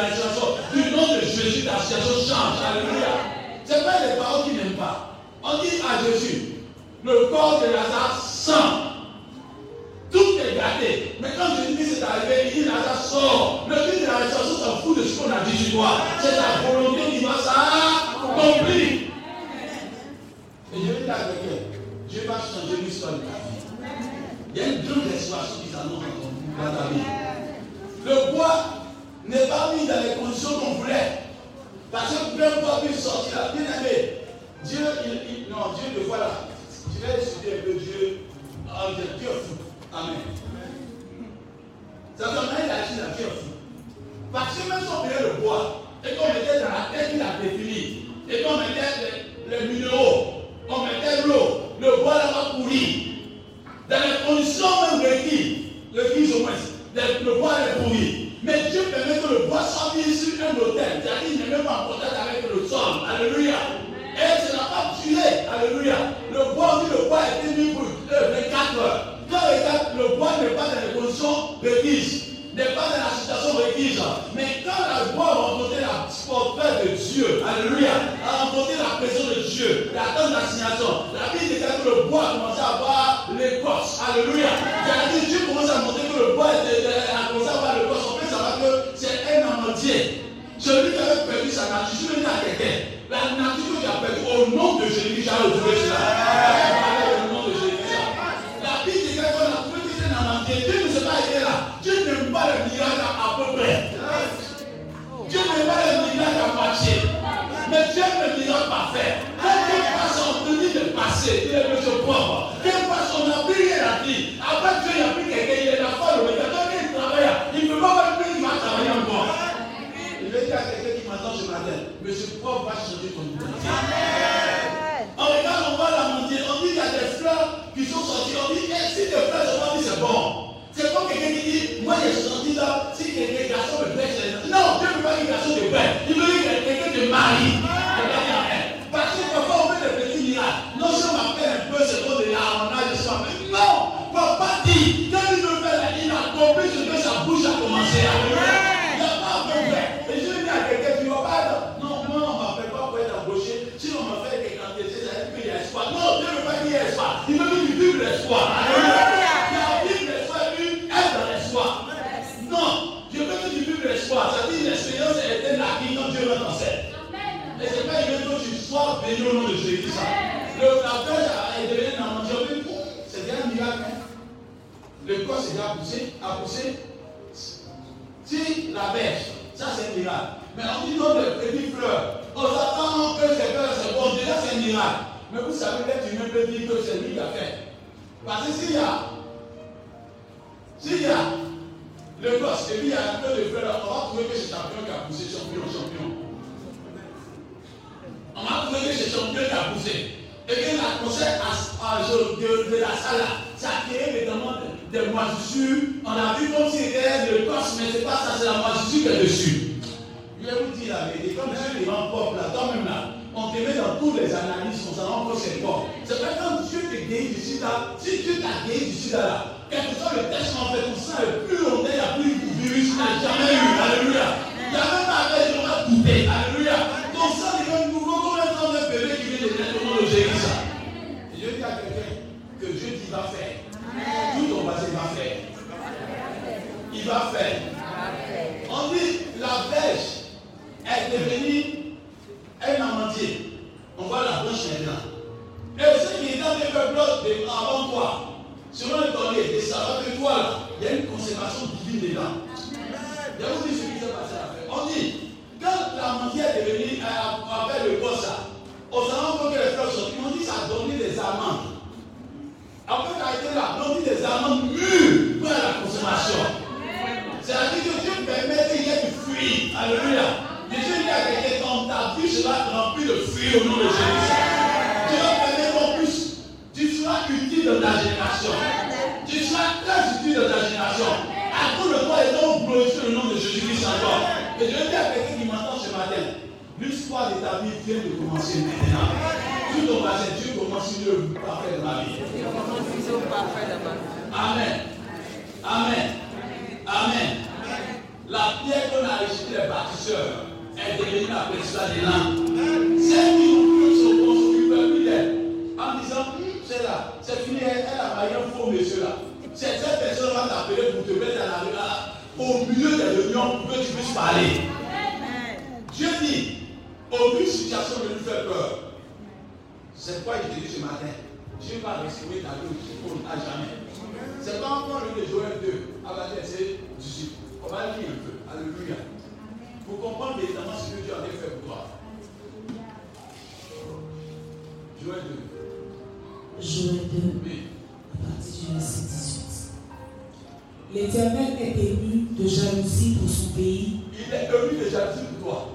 le de la restauration. Du nom de Jésus, ta situation change. Alléluia. Ce n'est pas les paroles qui n'aiment pas. On dit à Jésus, le corps de Lazare sent tout est gâté. Mais quand Jésus-Christ est arrivé, il dit Lazare sort. Le Dieu de la restauration s'en fout de ce qu'on a dit sur toi. C'est ta volonté qui va s'accomplir. Et je vais dire à quelqu'un, Dieu va changer l'histoire de ta vie. Il y a une grande restauration qui s'annonce dans dans ta vie. Le bois n'est pas mis dans les conditions qu'on voulait. Parce que plein bois peut sortir. Bien aimé, Dieu, il, il, non, Dieu le voilà. Je vais étudier un peu Dieu. Oh, Dieu est fou. Amen. Ça qu'il a dit la Dieu fou. Parce que même si on prenait le bois et qu'on mettait dans la tête qu'il a défini, et qu'on mettait les, minéraux, on mettait l'eau, le bois là va pourrir. Dans les conditions même requises, requises au moins, le bois est pourri. Le bois mis sur un hôtel. C'est-à-dire qu'il n'est même pas en contact avec le sol. Alléluia. Et ça n'a pas tué. Alléluia. Le bois, dit le bois a été mis pour euh, les 4 heures. Quand le bois n'est pas dans les conditions requises, n'est pas dans la situation requise. Mais quand la voix a rencontré la portée de Dieu, Alléluia, a rencontré la présence de Dieu, la donne d'assignation, la Bible dit que le bois a commencé à avoir l'écorce. Alléluia. J'ai dit, Dieu commence à montrer que le bois a commencé à avoir au nom de Jésus, j'ai retrouvé cela. La qu'on a. Dieu ne s'est pas été là. Dieu pas à peu près. Dieu pas le miracle à moitié. Mais Dieu le miracle parfait. Quand Dieu passe en tenue de passé, il est. Dieu passe son habit, il a dit. Après Dieu, il n'y a plus quelqu'un, il est la foi, le médiateur, il travaille. Il ne peut pas même plus, il va travailler encore. Je vais dire à quelqu'un qui m'attend ce va changer ton identité. On regarde, on voit la mentir, on dit qu'il y a des fleurs qui sont sorties, on dit, eh, si des fleurs sont sorties, c'est bon. C'est comme quelqu'un qui dit, moi j'ai senti là, si quelqu'un garçon me blesse, non, Dieu ne veut pas qu'un garçon te blesse, il veut que quelqu'un te marie. Alléluia. Non, je veux que tu vives l'espoir. Ça dit l'expérience est un acquis quand Dieu va t'enseigner. Et ce n'est pas une que tu sois béni au nom de Jésus. Le, la pêche est devenue un enjeu. C'est un miracle. Le corps s'est déjà poussé, a poussé. Si la bêche, ça c'est un miracle. Mais on dit non de petites fleurs. On s'attend que ces fleurs c'est bon. Déjà c'est un miracle. Mais vous savez, l'être humain peut dire que c'est lui qui a fait. Parce que s'il y a, s'il y a le gosse, et puis il y a un peu de frères, on va trouver que c'est champion qui a poussé, champion, champion. On va trouver que c'est champion qui a poussé. Et que la conseil à, de, de, la salle, ça a créé évidemment des, moisissures. On a vu comme si c'était le gosse, mais c'est pas ça, c'est la moisissure qui est dessus. Je vais vous dire la vérité, comme les rend propres là, toi-même là, on te met dans toutes les analyses concernant que c'est propre. C'est pas quand Dieu te guérit d'ici là, si Dieu t'a guéri d'ici là, quel que soit le test qu'on fait, ton sang est plus long, il n'y a plus de virus, n'a jamais eu. Alléluia. Il n'y a même pas avec, il va douter. Alléluia. Ton sang devient nouveau comme un sang d'un bébé qui vient de naître au nom de Jésus. Et je dis à quelqu'un que Dieu dit va faire. Tout ton passé va faire. Il va faire. On dit la pêche est devenue un amandier. On voit la branche maintenant. Et ce qui est dans les peuples avant toi, le collier, et ça va que toi, il y a une conservation divine dedans. Je vous dis s'est. On dit, quand la mendière est devenue avec le boss, on compte que les fleurs sont. On dit ça a donné des amandes. Après qu'elle a été là, on dit des amandes mûres pour la consommation. C'est-à-dire que Dieu permet qu'il y ait du fruit. Alléluia. Jésus dit à quelqu'un, quand ta vie sera remplie de fruits au nom de Jésus. Dieu va permettre qu'on puisse tu seras utile dans ta génération. Tu seras très utile dans ta génération. À cause de toi, les gens glorifient le nom de Jésus-Christ encore. Et je dis à quelqu'un qui m'entend ce matin, l'histoire de ta vie vient de commencer maintenant. Tout ton passé, Dieu commence le parfait de ma vie. Amen. Amen. Amen. La pierre qu'on a rejetée les bâtisseurs est devenue la principale des langues. Celles qui ont pu se construire, en disant, c'est là, c'est fini, elle, a marié un faux monsieur là. Cette personne va t'appeler pour te mettre à la rue au milieu des réunions pour que tu puisses parler. Dieu dit, aucune situation ne lui fait peur. C'est quoi je te dis ce matin. Dieu va restaurer ta vie au à jamais. C'est pas encore le de Joël 2, à la verset 18. On va lire un peu. Alléluia. Pour comprendre évidemment ce que Dieu avait fait pour toi. Joël 2. Joël 2, Oui. à partir du verset 18. L'Éternel est ému de jalousie pour son pays Il est venu de jalousie pour toi.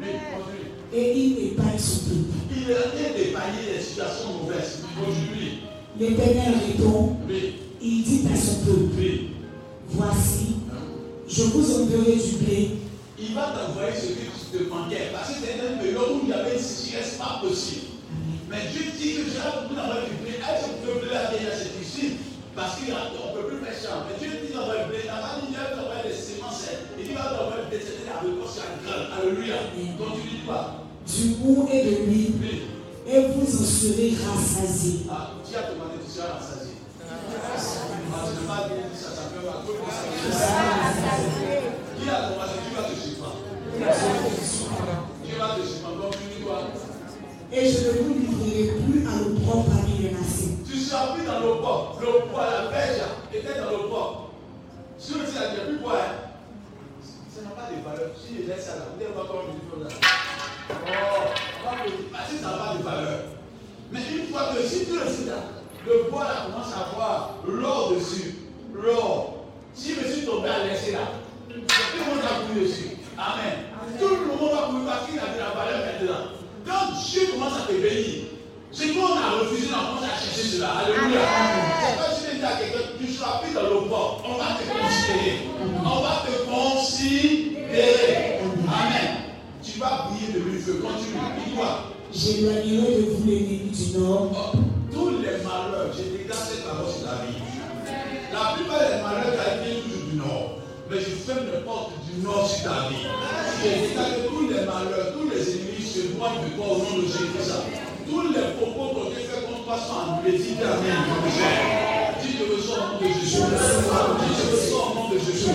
Oui, continue. et il épargne son peuple. Il est en train d'épargner les situations mauvaises. Aujourd'hui. L'Éternel répond, Oui. il dit à son peuple, Oui. voici, je vous enverrai du blé Il va t'envoyer ce que tu te manquais. Parce que c'était une période où il y avait une sécheresse pas possible. Mais Dieu dit que j'ai beaucoup d'envoyer du blé. Est-ce que le blé a déjà cette ici Parce qu'on ne peut plus faire ça. Mais Dieu dit d'envoyer du blé. La main il va t'envoyer des semences. Il dit va t'envoyer des semences avec quoi c'est un. Alléluia. Continue pas. du mou et de Oui. et vous en serez rassasiés. Ah, Dieu a demandé tu seras rassasié? Ah, tu ne pas dire ça, ça fait mal. Qui a demandé Et je ne vous livrerai plus à l'opprobre parmi les nations. Tu plus dans le port. Le poids, la pêche était dans le port. Si on dit qu'il n'y a plus quoi, hein, ça n'a pas de valeur. Si je laisse ça là, vous voir comment je dis comme ça. Oh, me dire, parce que ça n'a pas de valeur. Mais une fois que si tu le sais là, le bois là commence à avoir l'or dessus. L'or. Si je suis tombé à laisser là, tout le monde a couru dessus. Amen. Tout le monde va parce qu'il a de la valeur maintenant. Quand Dieu commence à te bénir, ce qu'on a refusé, on commence à chercher cela. Alléluia. C'est si tu dis à quelqu'un, tu seras plus dans le port. On va te considérer. On va te considérer. Amen. Tu vas briller de mille feux. Continue. Dis-moi. J'éloignerai de vous l'ennemi du nord, Oh, tous les malheurs, je déclare cette parole sur ta vie. La plupart des malheurs arrivent toujours du nord. Mais je ferme les portes du nord sur ta vie. Que tous les malheurs, tous les ennemis se noient de toi au nom de Jésus-Christ. Tous les propos qu'on t'a fait contre toi sont. Dis Amen. Dis je reçois au nom de Jésus. Dis je au nom de Jésus.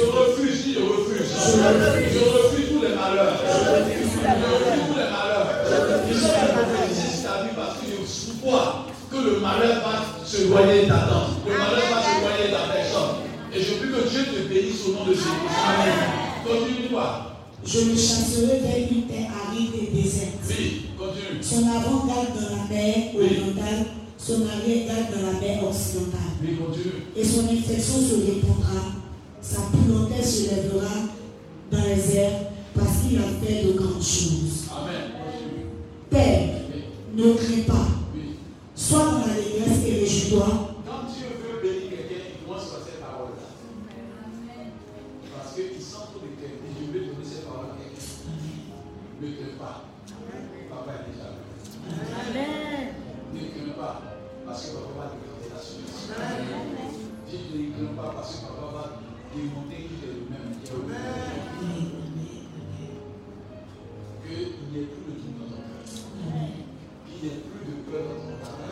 Je refuse, dis je refuse. Je refuse tous les malheurs. Je refuse tous les malheurs. Je suis sur ta vie parce que je que le malheur va se éloigner de. Le malheur va se éloigner de personne. Et je prie que Dieu te bénisse au nom de Jésus. Amen. Continue-toi. je le chasserai vers une terre aride et déserte. Oui, continue. Son avant garde dans la mer orientale, son arrière garde dans la mer occidentale. Oui, continue. Et son infection se répandra, sa puanteur se lèvera dans les airs, parce qu'il a fait de grandes choses. Amen. Père, Oui, ne crains pas, oui. sois dans la détresse et réjouis-toi, de. Et je veux donner cette parole à quelqu'un. Ne crains pas. Papa est déjà là. Ne crains pas. Parce que papa va te garder la solution. Dis ne crains pas parce que papa va démontrer qu'il est le même. qu'il n'y ait plus de dans ton cœur. Qu'il n'y ait plus de peur dans ton cœur.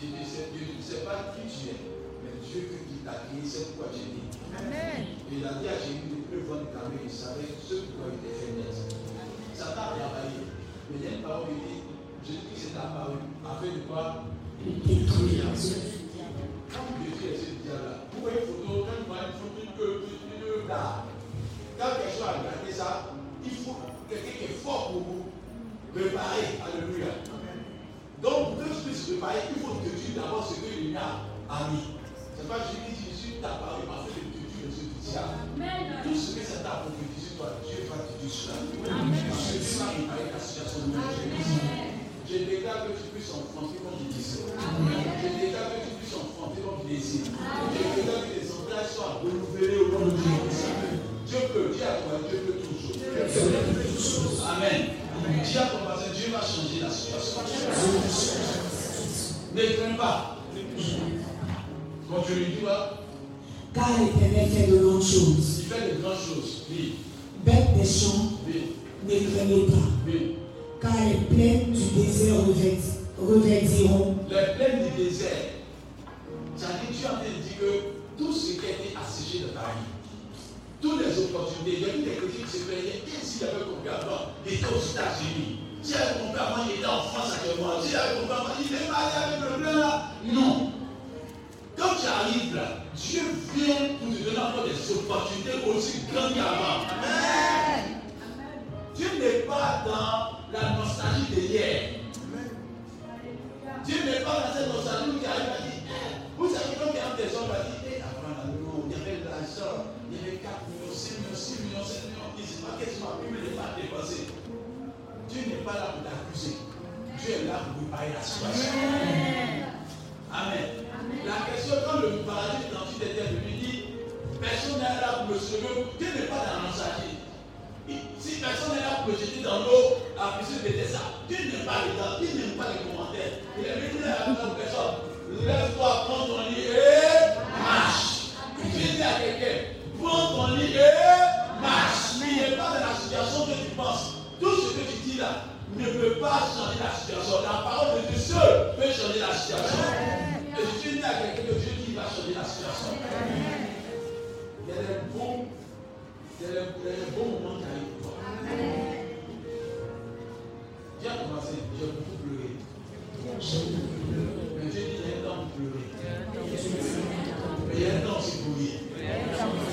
Je ne sais pas qui tu es, mais Dieu qui t'a créé, c'est pourquoi tu es né. Et il a dit à Jésus de vendre ta main, il savait ce pourquoi il était fait naître. Ça t'a travaillé. Mais il y a une parole qui dit, Jésus qui s'est apparu, afin de quoi? Détruire. Quand Jésus est ce diable-là, vous voyez une photo, quand vous voyez une photo, une œuvre, d'art, quand quelque chose a regardé ça, il faut quelqu'un qui est fort pour vous préparer. Alléluia. Donc, pour que tu puisses préparer, il faut tu d'abord ce que il a a mis. C'est pas Jésus qui dit Jésus t'a parlé parce tu. Tout ce que ça t'a prophétisé, toi, Dieu va te dire cela. Parce que Dieu va préparer ta situation de. Je déclare que tu puisses enfanter comme il disait. Je déclare que tu puisses enfanter comme il désire. Je déclare que tes entrailles soient renouvelées au nom de Jésus. Dieu peut, Dieu a toi, Dieu peut toujours. Amen. Dis à ton voisin, Dieu va changer la situation. Ne crains pas. Continue, dis moi. Car l'Éternel fait de grandes choses. Il fait de grandes choses. Oui, Bêtes des champs, oui, ne craignez pas, oui. car les plaines du désert revêt- revêtiront Les plaines du désert. C'est-à-dire, tu de dire que tout ce qui a été asséché de ta vie, toutes les opportunités, il y a eu des chrétiens qui se plaignaient, et s'il avait compris avant, il était aux États-Unis. Si avec mon père, moi il était en France actuellement. Si avec mon père, moi il est marié avec le blanc là. Non. Tu arrives là, Dieu vient pour te donner encore des opportunités aussi grandes qu'avant. Amen. Dieu n'est pas dans la nostalgie de hier. Dieu n'est pas dans cette nostalgie qui arrive à dire, eh, vous savez quand il y a des hommes qui disent, eh, avant la il y avait de l'argent, il y avait 4 millions, 6 millions, 6 millions, 7 millions, il ne sait pas qu'est-ce qu'on a pu me pas dépasser. Dieu n'est pas là pour t'accuser. Dieu est là pour préparer la situation. Amen. La question, quand le paradis d'ensuite était venu, dit, personne n'est là pour me sauver. Dieu n'est pas dans nostalgie. Si personne n'est là pour le jeter dans l'eau, la piscine de ça, Dieu n'aime pas les dents, Dieu n'aime pas les commentaires. Il est venu à la personne, lève-toi, prends ton lit et marche. Dieu dit à quelqu'un, prends ton lit et marche. Il n'est pas dans la situation que tu penses. Tout ce que tu dis là ne peut pas changer la situation. La parole de Dieu seul peut changer la situation. Et je dis à quelqu'un que Dieu qui va changer la situation. Il y a des bons c'est le, bon moment qui arrive pour toi. Viens commencer, j'ai beaucoup pleuré. Mais Dieu dit, il y a un temps pour pleurer. Mais il y a un temps aussi pour rire.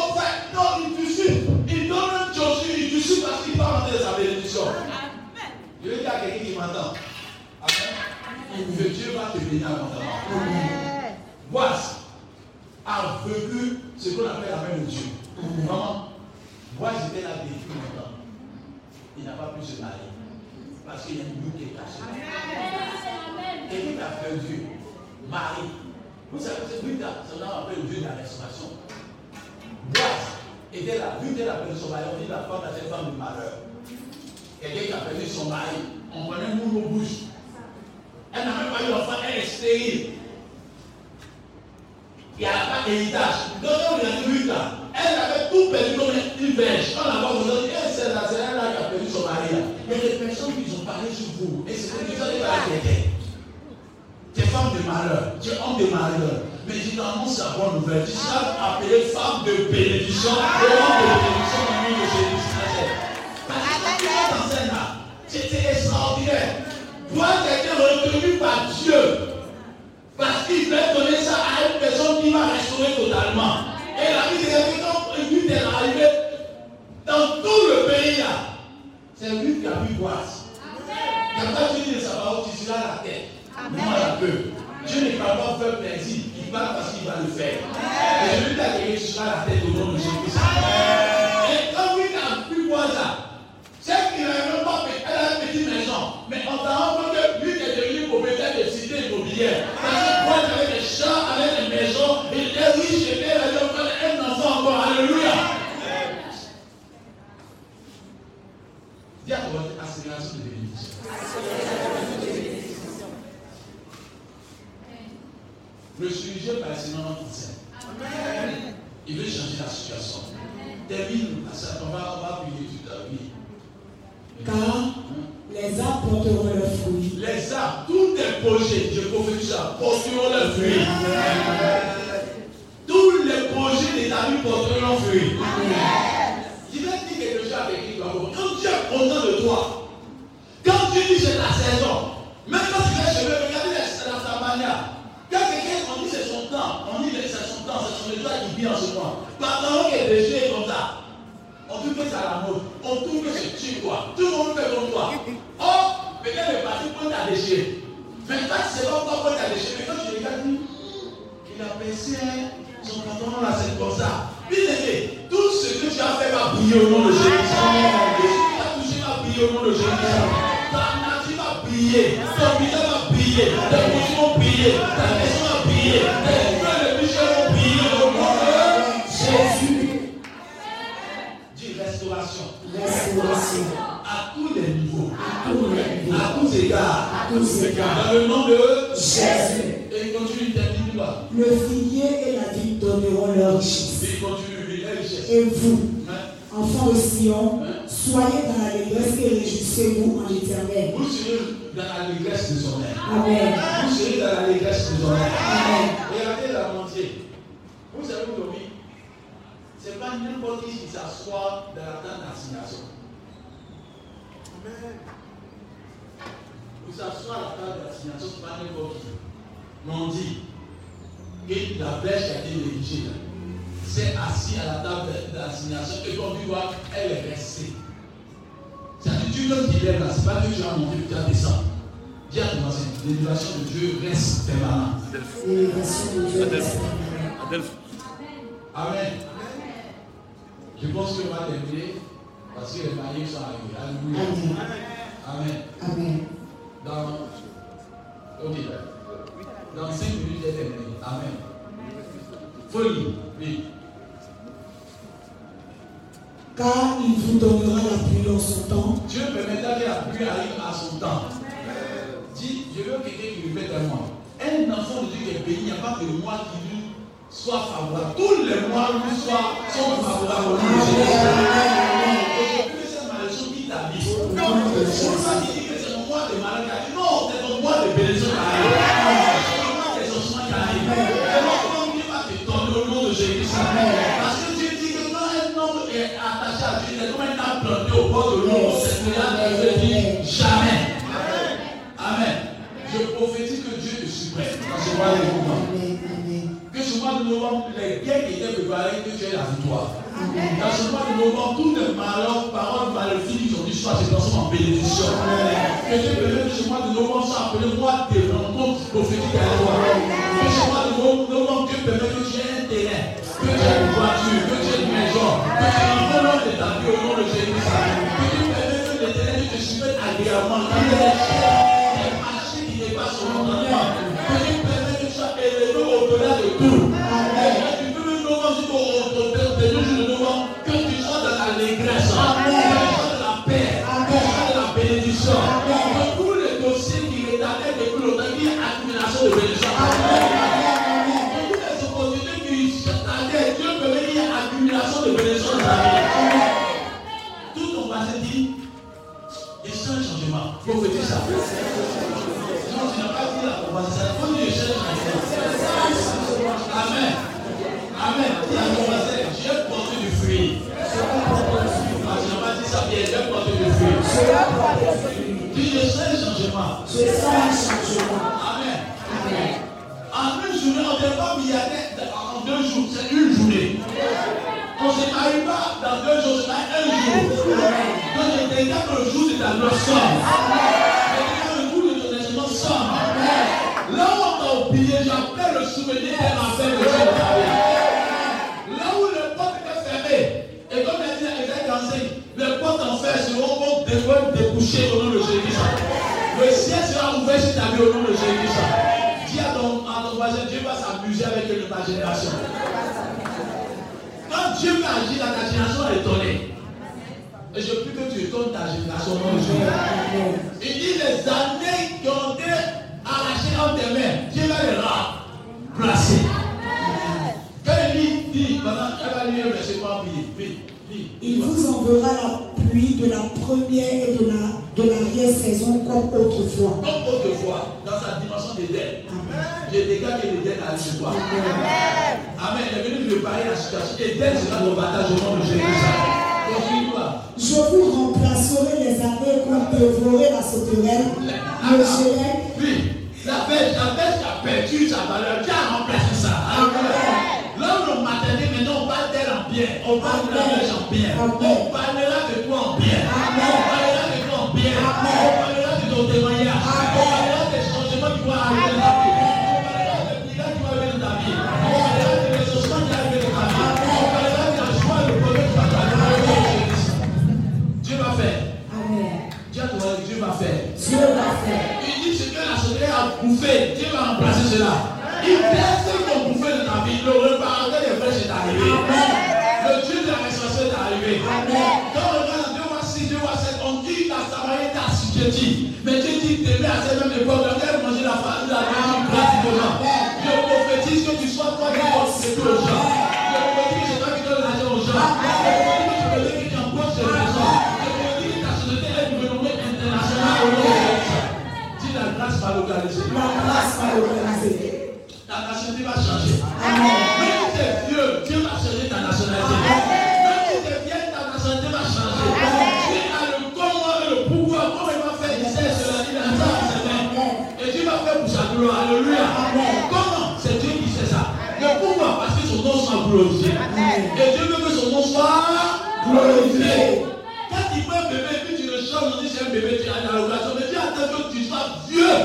prophète, non, il suscite. Il donne un Joshua, il suscite parce qu'il parle de sa bénédiction. Je veux dire à quelqu'un qui m'entend. Que Dieu va te bénir abondamment. Boise a vécu ce qu'on appelle la main de Dieu. Maman, moi j'étais là depuis longtemps. Il n'a pas pu se marier. Parce qu'il y a une nous qui est cachée. Et il a perdu. Marie. Vous savez, c'est lui, c'est on appelle Dieu de la restauration. Boise était la, vu qu'elle a perdu son mari, on dit la femme à cette femme de malheur. Quelqu'un qui a perdu son mari, on connaît le au bouche. Elle n'a même pas eu d'enfant, elle est stérile. Il n'y a pas d'héritage. Donc, on a dit là. Elle avait tout perdu comme une verge. On la aujourd'hui, elle, c'est la elle qui a perdu son mari. A des personnes qui ont parlé sur vous. Et c'est que vous allez pas quelqu'un. Tu es femme de malheur, tu es homme de malheur. Mais généralement, c'est la bonne nouvelle. Tu seras appelée femme de bénédiction homme de bénédiction au nom de Jésus Parce que tu es dans un là, c'était extraordinaire. Voir quelqu'un retenu par Dieu, parce qu'il veut donner ça à une personne qui va restaurer totalement. Et la vie, c'est que quand lui est arrivé dans tout le pays là, c'est lui qui a vu voir. Quand tu dis de savoir où tu seras la tête. Moi, la peu. Dieu ne va pas faire plaisir. Il parle parce qu'il va le faire. Et je lui dis tu seras la tête au nom de Jésus-Christ. Et quand lui n'a pu voir ça, c'est qu'il n'a même pas fait. Elle a une petite maison. Mais on t'a rendu que lui est devenu propriétaire de cité immobilière. Parce que moi, j'avais des champs, avec des maisons. Il était riche, il était un enfant encore. Alléluia. Dis à toi, accélération de bénédiction. Le sujet passionnant concerne. Il veut changer la situation. Termine, on va, on va prier toute ta vie. Car les arbres porteront leurs fruits. Les arbres, tous les projets, je prophétise ça, porteront leurs fruits. Tous les projets des amis porteront leurs fruits. Je vais dire quelque chose avec toi. Quand Dieu est content de toi, c'est son état qui vit en ce moment. Pendant que les jeux comme ça, on trouve que c'est à la mode, on trouve que c'est tu quoi. Tout le monde fait comme toi. Oh, peut-être le parti point à déchirer. Mais toi, sais pas pourquoi point à déchirer. Mais quand tu regardes, il a baissé son pantalon là, c'est comme ça. Bien aimé, tout ce que tu as fait va briller au nom de Jésus. Tout ce que tu as touché va briller au nom de Jésus briller, ton visage va briller, tes bouches vont briller, ta maison va briller, tes Dans le nom de Jésus. Et il continue, il dit quoi Le figuier et la vigne donneront leur richesse. Il continue, la richesse. Et vous, enfants de Sion, soyez dans l'allégresse et réjouissez-vous en l'éternel. Vous serez dans l'allégresse air. Amen. Vous serez dans l'allégresse air. Amen. Regardez la montée. Vous savez aujourd'hui, ce n'est pas n'importe qui qui s'assoit dans la tente d'assignation. Amen. Vous s'assoit à la tente d'assignation, ce n'est pas n'importe qui. Mais on dit que la flèche qui a été négligée, s'est assis à la table d'assignation et comme tu vois, elle est restée. C'est-à-dire, tu veux qu'il est là, ce n'est pas que tu as monté, tu as descendu. Dis à ton voisin, l'élévation de Dieu reste permanente. L'élévation de Dieu reste permanente. Amen. Je pense qu'on va terminer parce que les mariés sont arrivés. Alléluia. Amen. Amen. Amen. Dans, ok, dans 5 minutes, j'ai terminé. Amen. Folie. Oui car il vous donnera la pluie dans son temps. Dieu permettra que la pluie arrive à son temps. Dis, je veux quelqu'un qui répète à moi. Un enfant de Dieu qui est béni, il n'y a pas de mois qui lui soit favorable. Tous les mois lui soient, sont favorables au nom de Jésus. C'est leçon qui t'habite. C'est ça qui dit que c'est mon mois de arrive. Non, c'est ton mois de bénédiction qui arrive. C'est ton mois d'exaucement qui arrive. C'est mon mois qui va te donner au nom de Jésus. Parce que Dieu dit que quand un homme est attaché à Dieu, il est comme un arbre planté au bord de l'eau. C'est ce là veut dire jamais. Amen. Je prophétise que Dieu supprime dans ce mois de novembre. Que ce mois de novembre, les guerres qui étaient préparées, que tu aies la victoire. Dans ce mois de novembre, tous les malheurs, bénédiction. Quelqu'un peut chez moi de nos manches appelez-moi des rencontres prophétiques à toi. Que chez moi de permet que j'ai un terrain, que j'ai une voiture, que j'ai une maison, que j'ai un bon de ta vie au nom de Jésus. Que tu permets que les terrains que tu fais agréablement, marchés qui dépassent son entendement. Que tu permets que tu sois élevé au-delà de tout. De la première et de la de l'arrière-saison comme autrefois. Comme autrefois, dans sa dimension. Amen. Je dégage que l'Éden arrive sur toi. Amen. Il est venu préparer la situation. Éden sera ton partage au nom de Jésus. Continue-toi. Je vous remplacerai les années qu'ont dévoré la sauterelle, le. Oui, la pêche, la pêche a perdu sa valeur. Dieu a remplacé ça. Où le maternel, maintenant, on parle d'elle en bien. On parle de la pêche en bien. Amen. On parlera de toi en bien. Ton. Dieu va remplacer cela. Il ce qu'on bouffé de ta vie, manger la la. Je prophétise que tu sois toi qui ce que aux gens. Je prophétise que c'est toi qui donnes l'argent aux gens. Je prophétise que tu. Je prophétise que ta société est une renommée internationale au nom de Jésus. Dis la grâce va localiser. La grâce va organiser. Ta nationalité va changer. Amen. Bébé, tu as dans l'occasion. Mais Dieu attend que tu sois vieux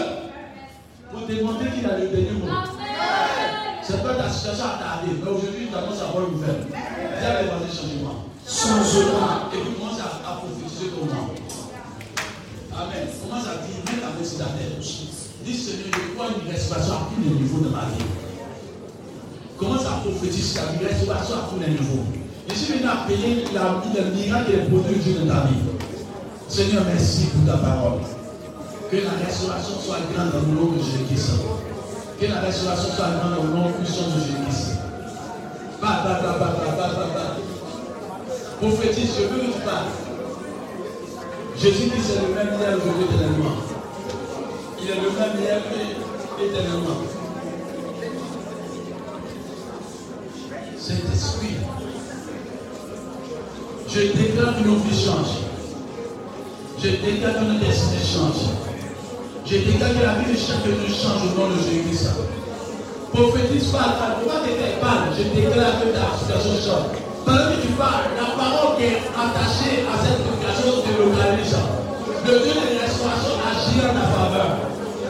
pour démontrer qu'il a le dernier mot. C'est pas ta situation à tarder, mais aujourd'hui, tu annonces à voir nouvelle. Viens les voisins, changement. Changement. Et puis commence à, à prophétiser ton nom. Amen. Commence à dire, mets ta main sur ta tête. Dis Seigneur, je crois une restauration à tous les niveaux de ma vie. Commence à prophétiser ta vie, restauration à tous les niveaux. Je suis venu à payer la, le miracle et les produits de Dieu dans ta vie. Seigneur, merci pour ta parole. Que la restauration soit grande le nom de Jésus-Christ. Que la restauration soit grande au nom puissant de Jésus-Christ. Prophétise, je veux que tu parles. Jésus dit c'est le même hier, éternellement. Il est le même hier éternellement. Saint-Esprit, je déclare que nos vies changent. Je déclare que notre destinée change. Je déclare que la vie de chacun de nous change au nom de Jésus-Christ. Prophétise, parle, parle. Pourquoi tu parle Je déclare que ta situation change. Pendant que tu parles, la parole qui est attachée à cette situation te localise. Le Dieu de restauration agit en ta faveur.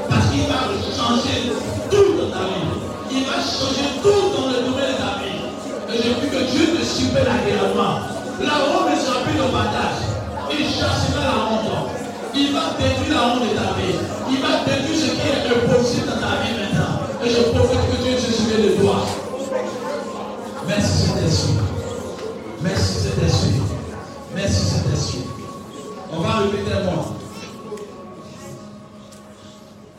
Parce qu'il va changer tout dans ta vie. Il va changer tout dans le domaine de ta vie. Et je prie que Dieu te supère agréablement. La honte ne sera plus ton partage il la honte. Il va détruire la honte de ta vie. Il va détruire ce qui est impossible dans ta vie maintenant. Et je profite que Dieu se souvienne de toi. Merci Saint-Esprit. Merci Saint-Esprit. Merci Saint-Esprit. On va répéter un mot.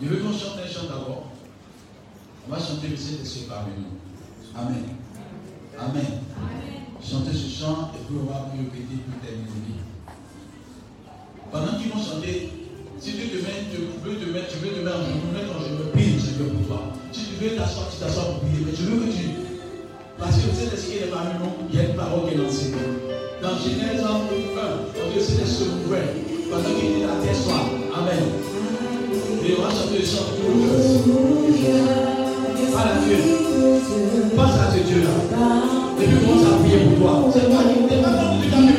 Je veux qu'on chante un chant d'abord. On va chanter le Saint-Esprit parmi nous. Amen. Amen. Chantez ce chant et puis on va répéter pour terminer. Pendant qu'ils vont chanter, si tu te mets, tu veux te mettre, tu veux te mettre en genoux, en genoux, prie Seigneur pour toi. Si tu veux t'asseoir, tu t'assois pour prier, mais je veux que tu. Parce que le Saint-Esprit est parmi nous, il y a une parole qui est lancée. Dans Genèse 1, on dit c'est se ouvert. Pendant qu'il est à terre soir. Amen. Et on va chanter le chant Parle à Dieu. Pense à ce Dieu-là. Et puis commence à prier pour toi. C'est c'est pas comme tu